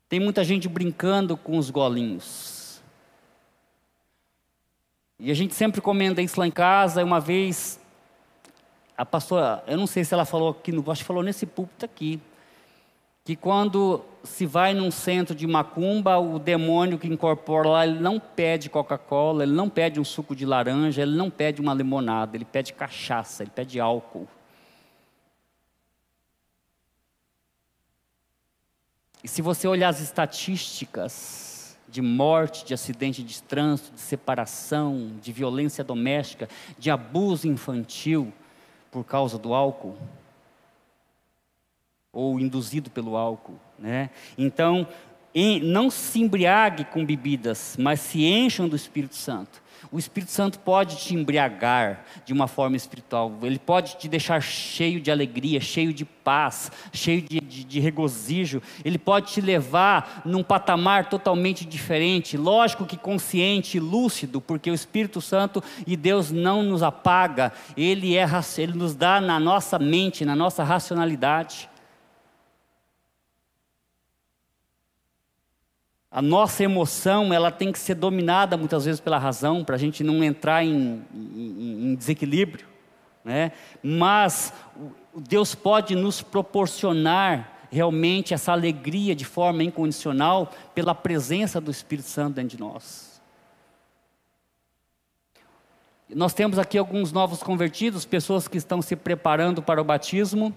Tem muita gente brincando com os golinhos. E a gente sempre comenta isso lá em casa. Uma vez, a pastora, eu não sei se ela falou aqui, acho que falou nesse púlpito aqui que quando se vai num centro de macumba, o demônio que incorpora lá, ele não pede Coca-Cola, ele não pede um suco de laranja, ele não pede uma limonada, ele pede cachaça, ele pede álcool. E se você olhar as estatísticas de morte, de acidente de trânsito, de separação, de violência doméstica, de abuso infantil por causa do álcool, ou induzido pelo álcool. Né? Então, não se embriague com bebidas, mas se encham do Espírito Santo. O Espírito Santo pode te embriagar de uma forma espiritual, ele pode te deixar cheio de alegria, cheio de paz, cheio de, de, de regozijo, ele pode te levar num patamar totalmente diferente, lógico que consciente, lúcido, porque o Espírito Santo e Deus não nos apaga, ele, é, ele nos dá na nossa mente, na nossa racionalidade. A nossa emoção ela tem que ser dominada muitas vezes pela razão, para a gente não entrar em, em, em desequilíbrio. Né? Mas Deus pode nos proporcionar realmente essa alegria de forma incondicional pela presença do Espírito Santo dentro de nós. Nós temos aqui alguns novos convertidos, pessoas que estão se preparando para o batismo.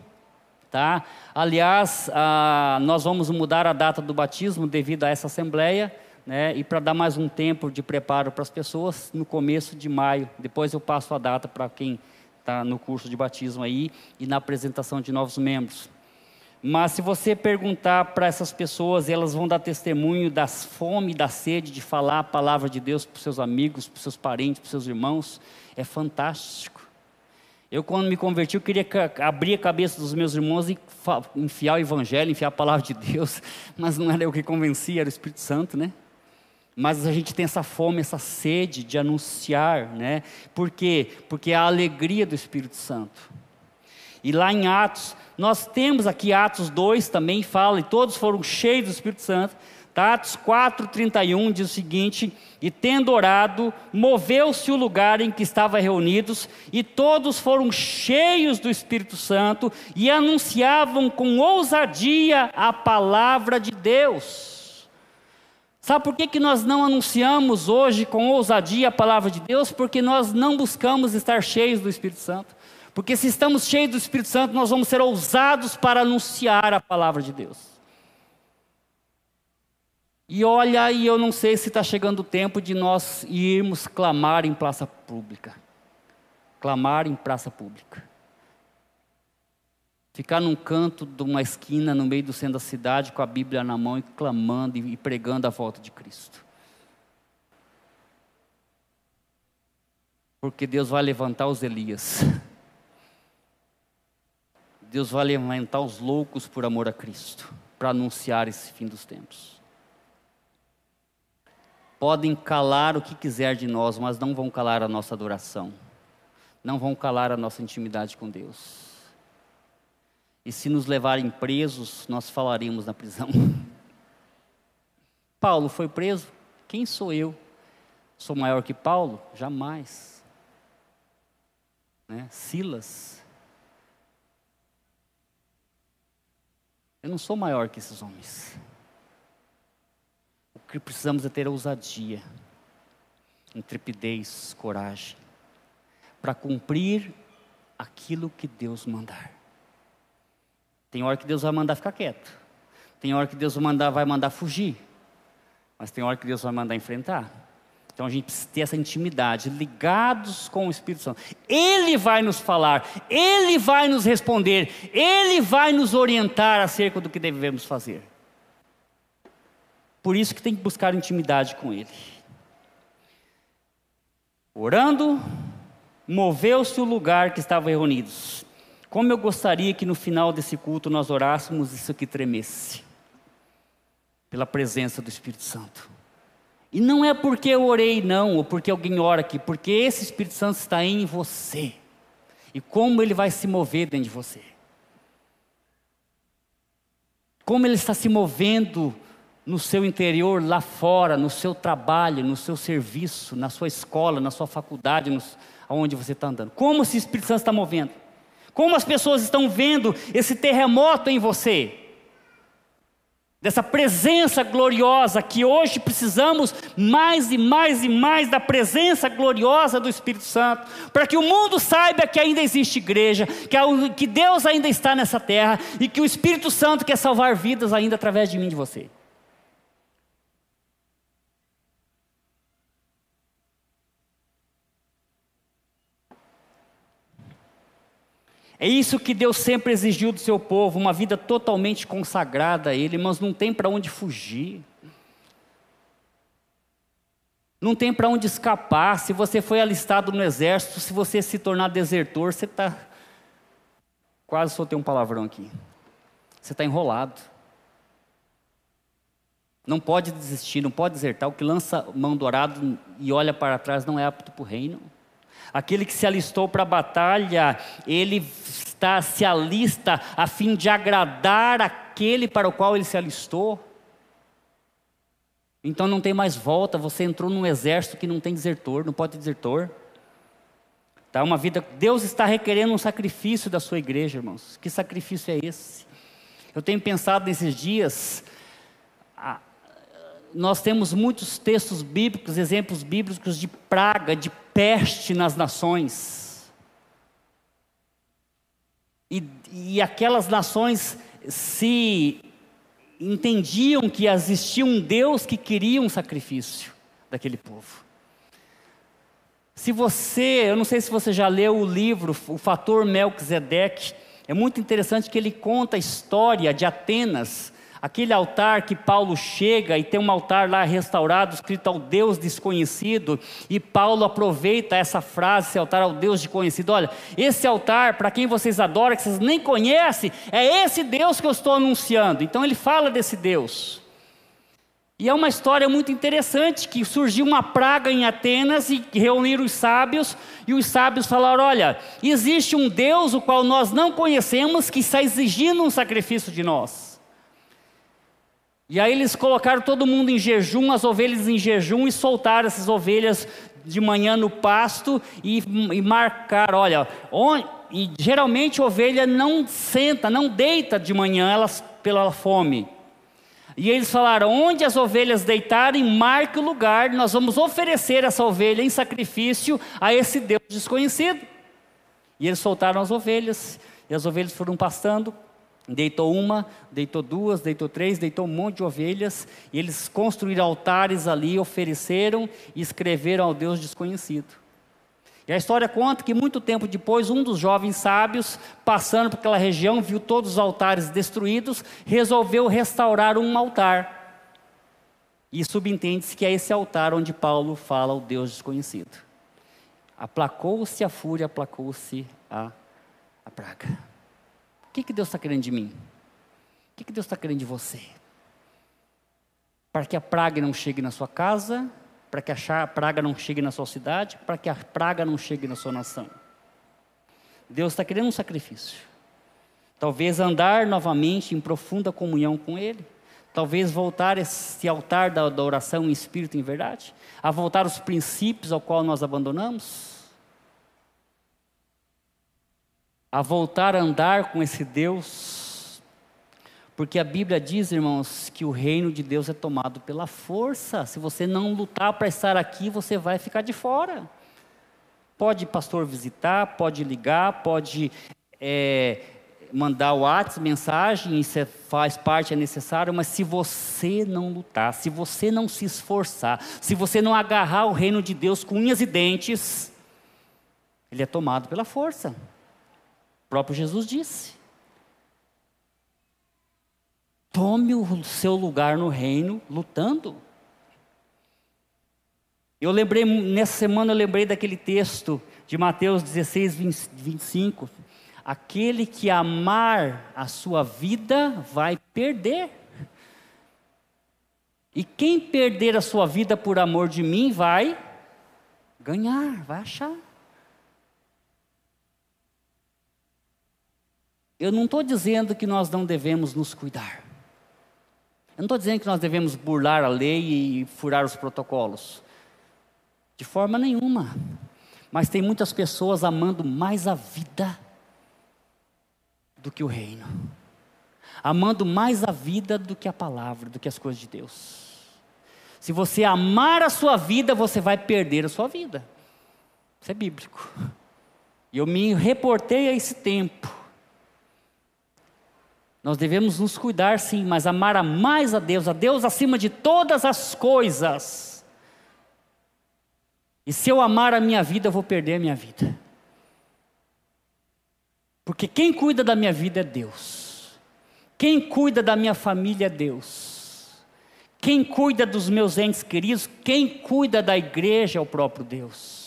Tá? Aliás, ah, nós vamos mudar a data do batismo devido a essa assembleia, né? e para dar mais um tempo de preparo para as pessoas, no começo de maio. Depois eu passo a data para quem está no curso de batismo aí e na apresentação de novos membros. Mas se você perguntar para essas pessoas, elas vão dar testemunho das fome da sede de falar a palavra de Deus para os seus amigos, para os seus parentes, para os seus irmãos. É fantástico. Eu, quando me converti, eu queria abrir a cabeça dos meus irmãos e enfiar o Evangelho, enfiar a palavra de Deus, <laughs> mas não era eu que convencia, era o Espírito Santo, né? Mas a gente tem essa fome, essa sede de anunciar, né? Por quê? Porque é a alegria do Espírito Santo. E lá em Atos, nós temos aqui Atos 2 também fala, e todos foram cheios do Espírito Santo. Atos 4,31 diz o seguinte: E tendo orado, moveu-se o lugar em que estavam reunidos, e todos foram cheios do Espírito Santo e anunciavam com ousadia a palavra de Deus. Sabe por que, que nós não anunciamos hoje com ousadia a palavra de Deus? Porque nós não buscamos estar cheios do Espírito Santo. Porque se estamos cheios do Espírito Santo, nós vamos ser ousados para anunciar a palavra de Deus. E olha, e eu não sei se está chegando o tempo de nós irmos clamar em praça pública. Clamar em praça pública. Ficar num canto de uma esquina no meio do centro da cidade com a Bíblia na mão e clamando e pregando a volta de Cristo. Porque Deus vai levantar os Elias. Deus vai levantar os loucos por amor a Cristo, para anunciar esse fim dos tempos. Podem calar o que quiser de nós, mas não vão calar a nossa adoração, não vão calar a nossa intimidade com Deus. E se nos levarem presos, nós falaremos na prisão. <laughs> Paulo foi preso? Quem sou eu? Sou maior que Paulo? Jamais. Né? Silas. Eu não sou maior que esses homens. Que precisamos é ter ousadia, intrepidez, coragem, para cumprir aquilo que Deus mandar. Tem hora que Deus vai mandar ficar quieto. Tem hora que Deus vai mandar, vai mandar fugir. Mas tem hora que Deus vai mandar enfrentar. Então a gente precisa ter essa intimidade, ligados com o Espírito Santo. Ele vai nos falar, ele vai nos responder, ele vai nos orientar acerca do que devemos fazer. Por isso que tem que buscar intimidade com ele. Orando, moveu-se o lugar que estavam reunidos. Como eu gostaria que no final desse culto nós orássemos isso aqui tremesse, pela presença do Espírito Santo. E não é porque eu orei, não, ou porque alguém ora aqui, porque esse Espírito Santo está em você. E como ele vai se mover dentro de você. Como ele está se movendo no seu interior, lá fora, no seu trabalho, no seu serviço, na sua escola, na sua faculdade, aonde você está andando. Como esse Espírito Santo está movendo? Como as pessoas estão vendo esse terremoto em você? dessa presença gloriosa que hoje precisamos mais e mais e mais da presença gloriosa do Espírito Santo, para que o mundo saiba que ainda existe igreja, que Deus ainda está nessa terra e que o Espírito Santo quer salvar vidas ainda através de mim e de você. É isso que Deus sempre exigiu do seu povo, uma vida totalmente consagrada a Ele, mas não tem para onde fugir. Não tem para onde escapar. Se você foi alistado no exército, se você se tornar desertor, você está. Quase soltei um palavrão aqui. Você está enrolado. Não pode desistir, não pode desertar. O que lança mão dourado e olha para trás não é apto para o reino. Aquele que se alistou para a batalha, ele está, se alista a fim de agradar aquele para o qual ele se alistou. Então não tem mais volta, você entrou num exército que não tem desertor, não pode ter desertor. Tá uma vida, Deus está requerendo um sacrifício da sua igreja, irmãos. Que sacrifício é esse? Eu tenho pensado nesses dias, nós temos muitos textos bíblicos, exemplos bíblicos de praga, de peste nas nações. E, e aquelas nações se entendiam que existia um Deus que queria um sacrifício daquele povo. Se você, eu não sei se você já leu o livro O Fator Melquisedeque, é muito interessante que ele conta a história de Atenas, Aquele altar que Paulo chega e tem um altar lá restaurado, escrito ao Deus desconhecido, e Paulo aproveita essa frase, esse altar ao Deus desconhecido. Olha, esse altar, para quem vocês adoram, que vocês nem conhecem, é esse Deus que eu estou anunciando. Então ele fala desse Deus. E é uma história muito interessante que surgiu uma praga em Atenas e reuniram os sábios, e os sábios falaram: olha, existe um Deus o qual nós não conhecemos que está exigindo um sacrifício de nós. E aí eles colocaram todo mundo em jejum, as ovelhas em jejum, e soltaram essas ovelhas de manhã no pasto e, e marcaram, olha, e geralmente a ovelha não senta, não deita de manhã elas, pela fome. E eles falaram: onde as ovelhas deitarem, marque o lugar, nós vamos oferecer essa ovelha em sacrifício a esse Deus desconhecido. E eles soltaram as ovelhas, e as ovelhas foram pastando, Deitou uma, deitou duas, deitou três, deitou um monte de ovelhas, e eles construíram altares ali, ofereceram e escreveram ao Deus desconhecido. E a história conta que muito tempo depois, um dos jovens sábios, passando por aquela região, viu todos os altares destruídos, resolveu restaurar um altar. E subentende-se que é esse altar onde Paulo fala o Deus desconhecido. Aplacou-se a fúria, aplacou-se a, a praga. Que, que Deus está querendo de mim? O que, que Deus está querendo de você? Para que a praga não chegue na sua casa, para que a praga não chegue na sua cidade, para que a praga não chegue na sua nação. Deus está querendo um sacrifício. Talvez andar novamente em profunda comunhão com Ele. Talvez voltar esse altar da, da oração em espírito e em verdade. A voltar aos princípios ao qual nós abandonamos. A voltar a andar com esse Deus porque a Bíblia diz, irmãos, que o reino de Deus é tomado pela força. Se você não lutar para estar aqui, você vai ficar de fora. Pode pastor visitar, pode ligar, pode é, mandar WhatsApp, mensagem, isso é, faz parte, é necessário, mas se você não lutar, se você não se esforçar, se você não agarrar o reino de Deus com unhas e dentes, ele é tomado pela força. O próprio Jesus disse. Tome o seu lugar no reino lutando. Eu lembrei, nessa semana eu lembrei daquele texto de Mateus 16, 20, 25. Aquele que amar a sua vida vai perder. E quem perder a sua vida por amor de mim vai ganhar, vai achar. Eu não estou dizendo que nós não devemos nos cuidar. Eu não estou dizendo que nós devemos burlar a lei e furar os protocolos. De forma nenhuma. Mas tem muitas pessoas amando mais a vida do que o reino. Amando mais a vida do que a palavra, do que as coisas de Deus. Se você amar a sua vida, você vai perder a sua vida. Isso é bíblico. E eu me reportei a esse tempo. Nós devemos nos cuidar sim, mas amar a mais a Deus, a Deus acima de todas as coisas. E se eu amar a minha vida, eu vou perder a minha vida. Porque quem cuida da minha vida é Deus. Quem cuida da minha família é Deus. Quem cuida dos meus entes queridos, quem cuida da igreja é o próprio Deus.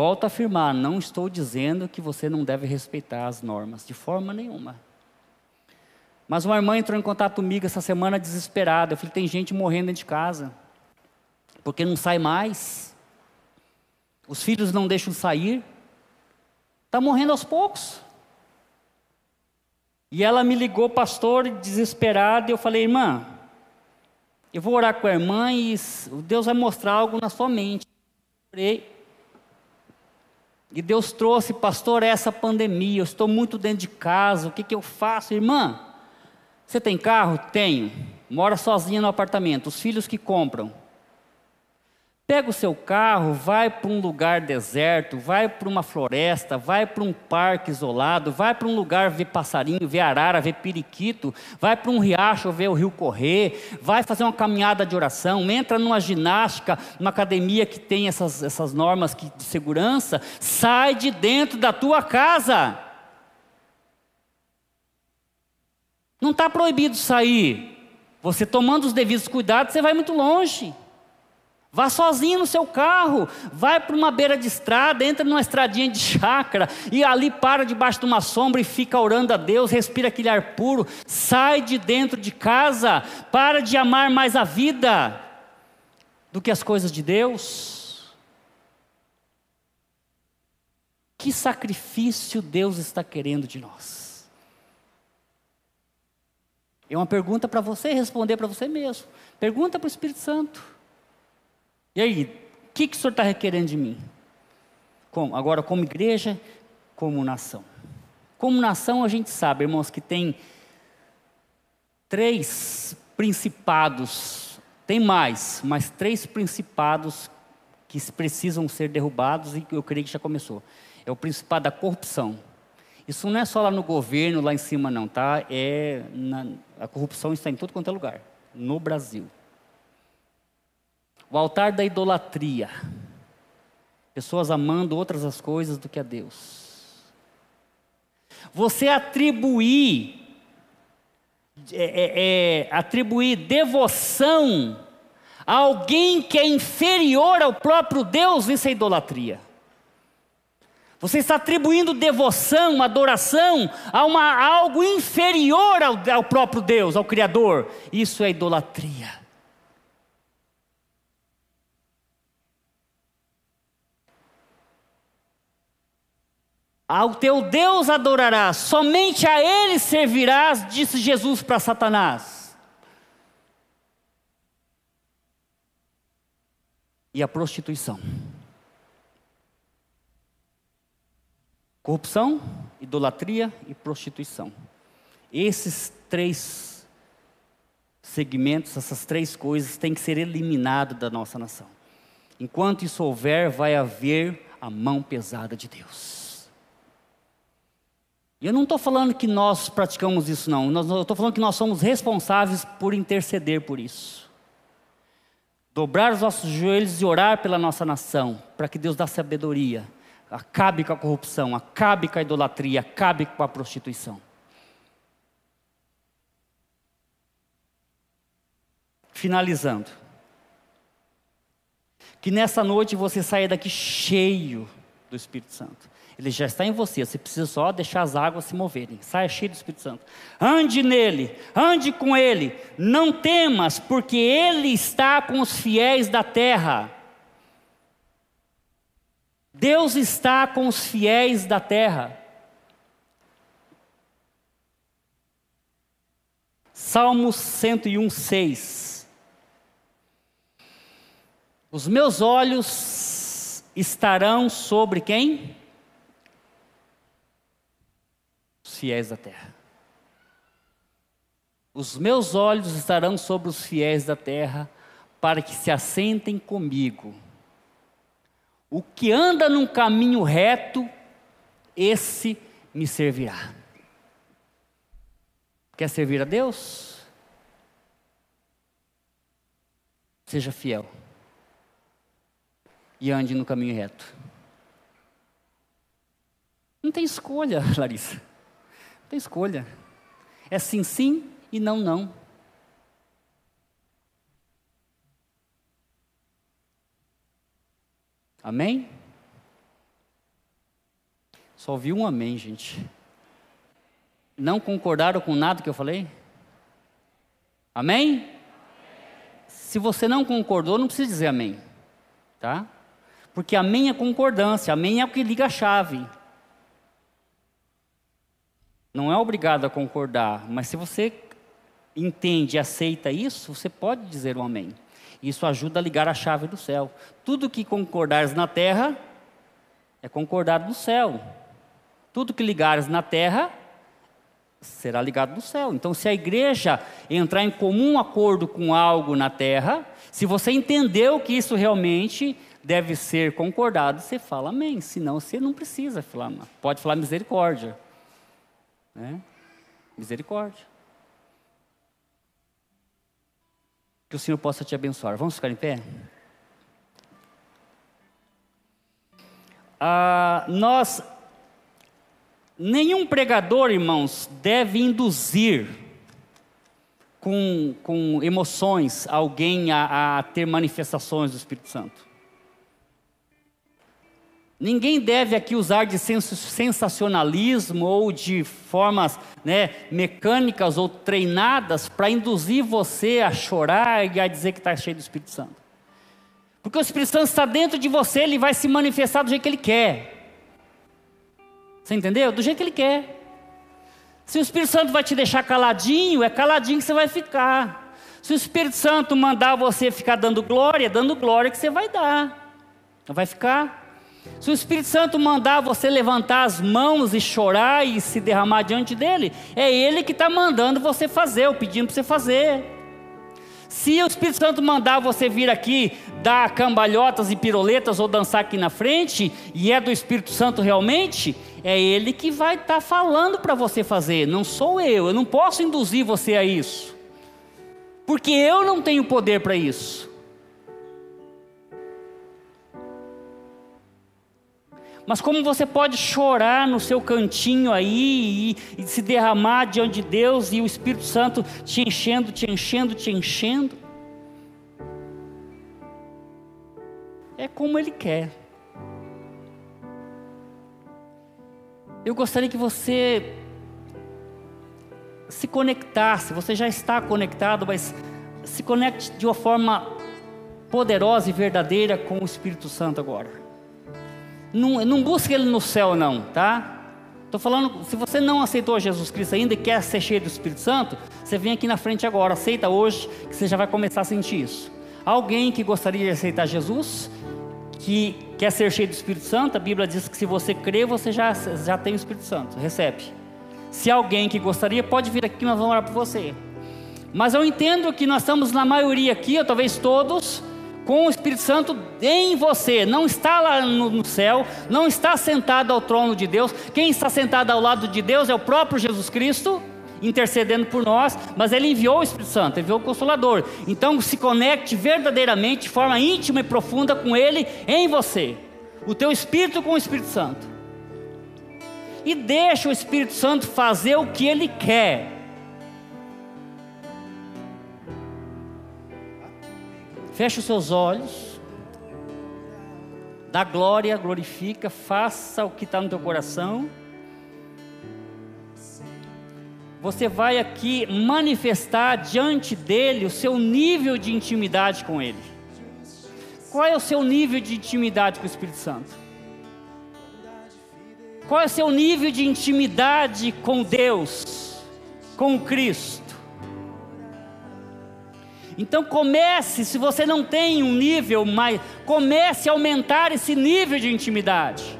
Volto a afirmar, não estou dizendo que você não deve respeitar as normas, de forma nenhuma. Mas uma irmã entrou em contato comigo essa semana desesperada. Eu falei: tem gente morrendo dentro de casa, porque não sai mais. Os filhos não deixam sair. Está morrendo aos poucos. E ela me ligou, pastor, desesperada, e eu falei: irmã, eu vou orar com a irmã e Deus vai mostrar algo na sua mente. Eu orei. E Deus trouxe, pastor, essa pandemia. Eu estou muito dentro de casa. O que, que eu faço, irmã? Você tem carro? Tenho. Mora sozinha no apartamento. Os filhos que compram. Pega o seu carro, vai para um lugar deserto, vai para uma floresta, vai para um parque isolado, vai para um lugar ver passarinho, ver arara, ver periquito, vai para um riacho ver o rio correr, vai fazer uma caminhada de oração, entra numa ginástica, numa academia que tem essas, essas normas de segurança, sai de dentro da tua casa. Não está proibido sair. Você tomando os devidos cuidados, você vai muito longe. Vá sozinho no seu carro, vai para uma beira de estrada, entra numa estradinha de chácara e ali para debaixo de uma sombra e fica orando a Deus, respira aquele ar puro, sai de dentro de casa, para de amar mais a vida do que as coisas de Deus. Que sacrifício Deus está querendo de nós? É uma pergunta para você responder para você mesmo. Pergunta para o Espírito Santo. E aí, o que, que o Senhor está requerendo de mim? Como? Agora, como igreja, como nação. Como nação, a gente sabe, irmãos, que tem três principados, tem mais, mas três principados que precisam ser derrubados e eu creio que já começou. É o principado da corrupção. Isso não é só lá no governo, lá em cima, não, tá? É na, a corrupção está em todo quanto é lugar, no Brasil. O altar da idolatria. Pessoas amando outras as coisas do que a Deus. Você atribuir, é, é, é, atribuir devoção a alguém que é inferior ao próprio Deus, isso é idolatria. Você está atribuindo devoção, adoração a, uma, algo inferior ao, ao próprio Deus, ao Criador. Isso é idolatria. Ao teu Deus adorarás, somente a Ele servirás, disse Jesus para Satanás. E a prostituição. Corrupção, idolatria e prostituição. Esses três segmentos, essas três coisas têm que ser eliminados da nossa nação. Enquanto isso houver, vai haver a mão pesada de Deus. E eu não estou falando que nós praticamos isso, não. Eu estou falando que nós somos responsáveis por interceder por isso. Dobrar os nossos joelhos e orar pela nossa nação, para que Deus dê sabedoria, acabe com a corrupção, acabe com a idolatria, acabe com a prostituição. Finalizando. Que nessa noite você saia daqui cheio do Espírito Santo. Ele já está em você, você precisa só deixar as águas se moverem. Saia cheio do Espírito Santo. Ande nele, ande com ele. Não temas, porque ele está com os fiéis da terra. Deus está com os fiéis da terra. Salmos 101, 6. Os meus olhos estarão sobre quem? Fiéis da terra. Os meus olhos estarão sobre os fiéis da terra, para que se assentem comigo. O que anda num caminho reto, esse me servirá. Quer servir a Deus? Seja fiel. E ande no caminho reto. Não tem escolha, <laughs> Larissa. Tem escolha. É sim, sim e não, não. Amém? Só ouvi um amém, gente. Não concordaram com nada que eu falei? Amém? Se você não concordou, não precisa dizer amém, tá? Porque amém é concordância, amém é o que liga a chave não é obrigado a concordar, mas se você entende e aceita isso, você pode dizer um amém. Isso ajuda a ligar a chave do céu. Tudo que concordares na terra é concordado no céu. Tudo que ligares na terra será ligado no céu. Então, se a igreja entrar em comum acordo com algo na terra, se você entendeu que isso realmente deve ser concordado, você fala amém. Senão, você não precisa falar, pode falar misericórdia. Né? Misericórdia. Que o Senhor possa te abençoar. Vamos ficar em pé? Ah, nós, nenhum pregador, irmãos, deve induzir com, com emoções alguém a, a ter manifestações do Espírito Santo. Ninguém deve aqui usar de sensacionalismo ou de formas né, mecânicas ou treinadas para induzir você a chorar e a dizer que está cheio do Espírito Santo. Porque o Espírito Santo está dentro de você, ele vai se manifestar do jeito que ele quer. Você entendeu? Do jeito que ele quer. Se o Espírito Santo vai te deixar caladinho, é caladinho que você vai ficar. Se o Espírito Santo mandar você ficar dando glória, é dando glória que você vai dar. Vai ficar. Se o Espírito Santo mandar você levantar as mãos e chorar e se derramar diante dele, é ele que está mandando você fazer, ou pedindo para você fazer. Se o Espírito Santo mandar você vir aqui dar cambalhotas e piroletas ou dançar aqui na frente, e é do Espírito Santo realmente, é ele que vai estar tá falando para você fazer, não sou eu, eu não posso induzir você a isso, porque eu não tenho poder para isso. Mas como você pode chorar no seu cantinho aí e, e, se derramar diante de Deus e o Espírito Santo te enchendo, te enchendo, te enchendo? É como Ele quer. Eu gostaria que você se conectasse, você já está conectado, mas se conecte de uma forma poderosa e verdadeira com o Espírito Santo agora. Não, não busque ele no céu, não, tá? Estou falando, se você não aceitou Jesus Cristo ainda e quer ser cheio do Espírito Santo, você vem aqui na frente agora, aceita hoje, que você já vai começar a sentir isso. Alguém que gostaria de aceitar Jesus, que quer ser cheio do Espírito Santo, a Bíblia diz que se você crê, você já, já tem o Espírito Santo, recebe. Se alguém que gostaria, pode vir aqui, nós vamos orar por você. Mas eu entendo que nós estamos na maioria aqui, ou talvez todos, com o Espírito Santo em você, não está lá no, céu, não está sentado ao trono de Deus. Quem está sentado ao lado de Deus é o próprio Jesus Cristo, intercedendo por nós, mas Ele enviou o Espírito Santo, enviou o Consolador. Então se conecte verdadeiramente, de forma íntima e profunda com Ele em você, o teu Espírito com o Espírito Santo. E deixa o Espírito Santo fazer o que Ele quer Feche os seus olhos. Dá glória, glorifica, faça o que está no teu coração. Você vai aqui manifestar diante dele o seu nível de intimidade com ele. Qual é o seu nível de intimidade com o Espírito Santo? Qual é o seu nível de intimidade com Deus, com Cristo? Então comece, se você não tem um nível mais, comece a aumentar esse nível de intimidade.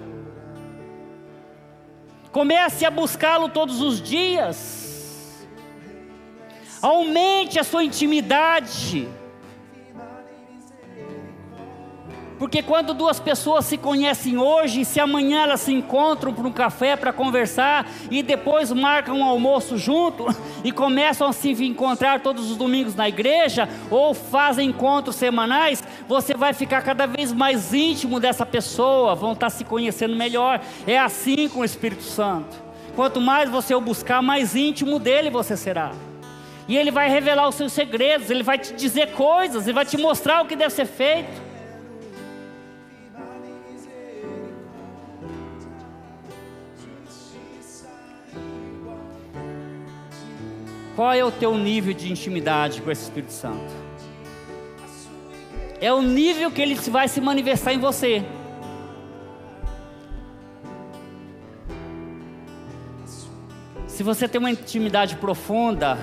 Comece a buscá-lo todos os dias. Aumente a sua intimidade. Porque quando duas pessoas se conhecem hoje, se amanhã elas se encontram para um café para conversar e depois marcam um almoço junto <laughs> e começam a se encontrar todos os domingos na igreja ou fazem encontros semanais, você vai ficar cada vez mais íntimo dessa pessoa, vão estar se conhecendo melhor. É assim com o Espírito Santo. Quanto mais você o buscar, mais íntimo dele você será. E ele vai revelar os seus segredos, ele vai te dizer coisas, ele vai te mostrar o que deve ser feito. Qual é o teu nível de intimidade com esse Espírito Santo? É o nível que ele vai se manifestar em você. Se você tem uma intimidade profunda,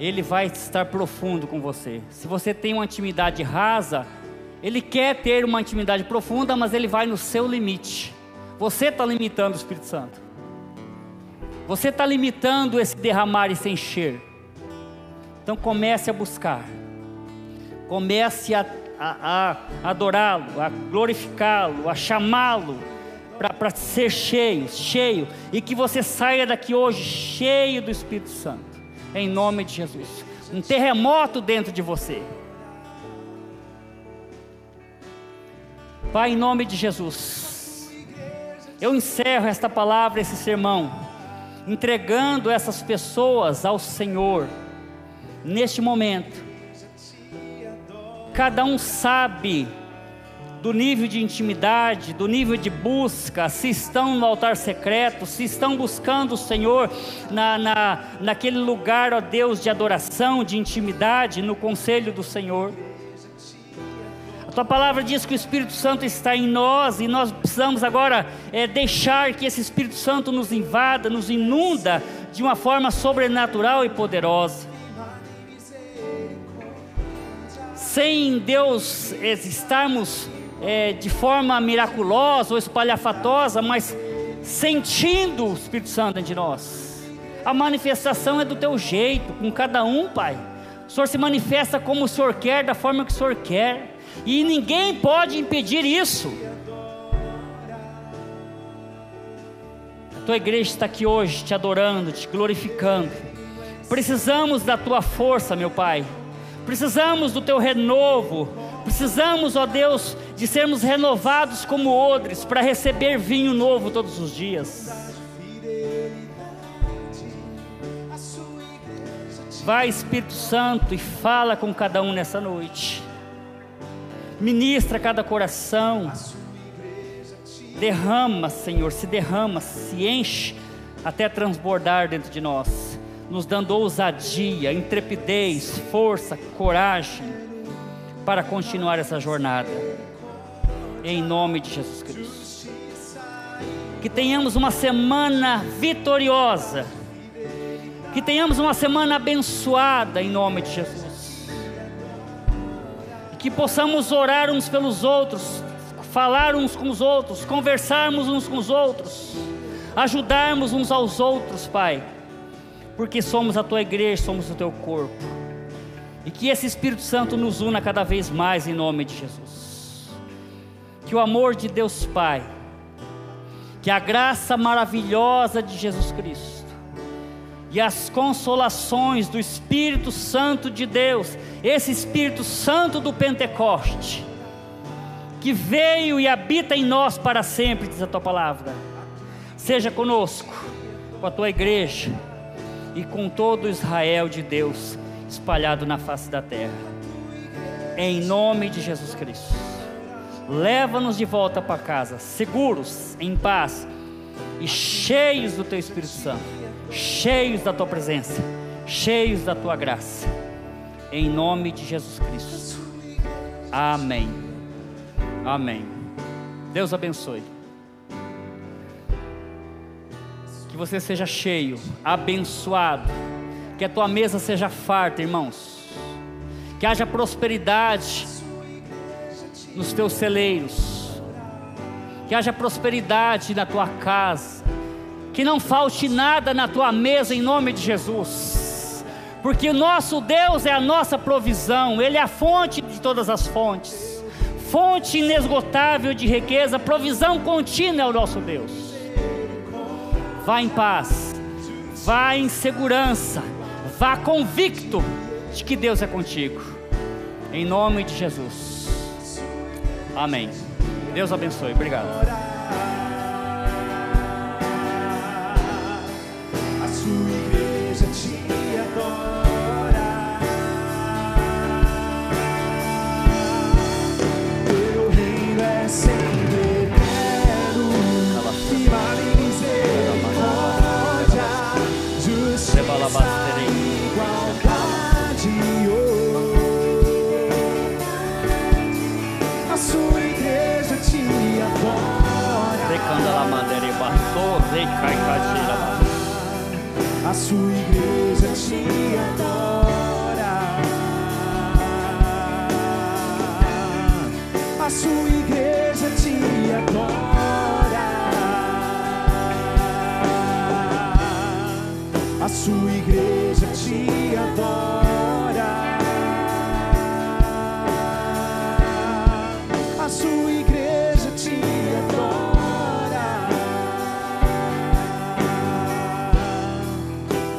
ele vai estar profundo com você. Se você tem uma intimidade rasa, ele quer ter uma intimidade profunda, mas ele vai no seu limite. Você está limitando o Espírito Santo. Você está limitando esse derramar e se encher. Então comece a buscar. Comece a, a, a adorá-lo, a glorificá-lo, a chamá-lo para ser cheio, cheio, e que você saia daqui hoje cheio do Espírito Santo, em nome de Jesus. Um terremoto dentro de você. Pai, em nome de Jesus, eu encerro esta palavra, esse sermão entregando essas pessoas ao Senhor, neste momento. Cada um sabe do nível de intimidade, do nível de busca, se estão no altar secreto, se estão buscando o Senhor na, na, naquele lugar, ó Deus, de adoração, de intimidade, no conselho do Senhor. Tua palavra diz que o Espírito Santo está em nós e nós precisamos agora é, deixar que esse Espírito Santo nos invada, nos inunda de uma forma sobrenatural e poderosa. Sem Deus é, estarmos é, de forma miraculosa ou espalhafatosa, mas sentindo o Espírito Santo de nós. A manifestação é do teu jeito, com cada um, Pai. O Senhor se manifesta como o Senhor quer, da forma que o Senhor quer e ninguém pode impedir isso. A tua igreja está aqui hoje te adorando, te glorificando. Precisamos da tua força, meu Pai. Precisamos do teu renovo. Precisamos, ó Deus, de sermos renovados como odres para receber vinho novo todos os dias. Vai, Espírito Santo, e fala com cada um nessa noite. Ministra cada coração. Derrama, Senhor, se derrama, se enche até transbordar dentro de nós, nos dando ousadia, intrepidez, força, coragem para continuar essa jornada. Em nome de Jesus Cristo. Que tenhamos uma semana vitoriosa que tenhamos uma semana abençoada em nome de Jesus. Que possamos orar uns pelos outros, falar uns com os outros, conversarmos uns com os outros, ajudarmos uns aos outros, Pai, porque somos a tua igreja, somos o teu corpo. E que esse Espírito Santo nos una cada vez mais em nome de Jesus. Que o amor de Deus Pai, que a graça maravilhosa de Jesus Cristo, e as consolações do Espírito Santo de Deus, esse Espírito Santo do Pentecoste, que veio e habita em nós para sempre, diz a tua palavra. Seja conosco, com a tua igreja e com todo Israel de Deus espalhado na face da terra. Em nome de Jesus Cristo. Leva-nos de volta para casa, seguros, em paz e cheios do teu Espírito Santo cheios da tua presença, cheios da tua graça, em nome de Jesus Cristo. Amém. Amém. Deus abençoe. Que você seja cheio, abençoado, que a tua mesa seja farta, irmãos. Que haja prosperidade nos teus celeiros. Que haja prosperidade na tua casa que não falte nada na tua mesa em nome de Jesus, porque o nosso Deus é a nossa provisão, Ele é a fonte de todas as fontes, fonte inesgotável de riqueza, provisão contínua é o nosso Deus. Vá em paz, vá em segurança, vá convicto de que Deus é contigo, em nome de Jesus. Amém. Deus abençoe. Obrigado. sing. A sua igreja te adora. A sua igreja te adora. A sua igreja te adora.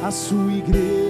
a sua igreja.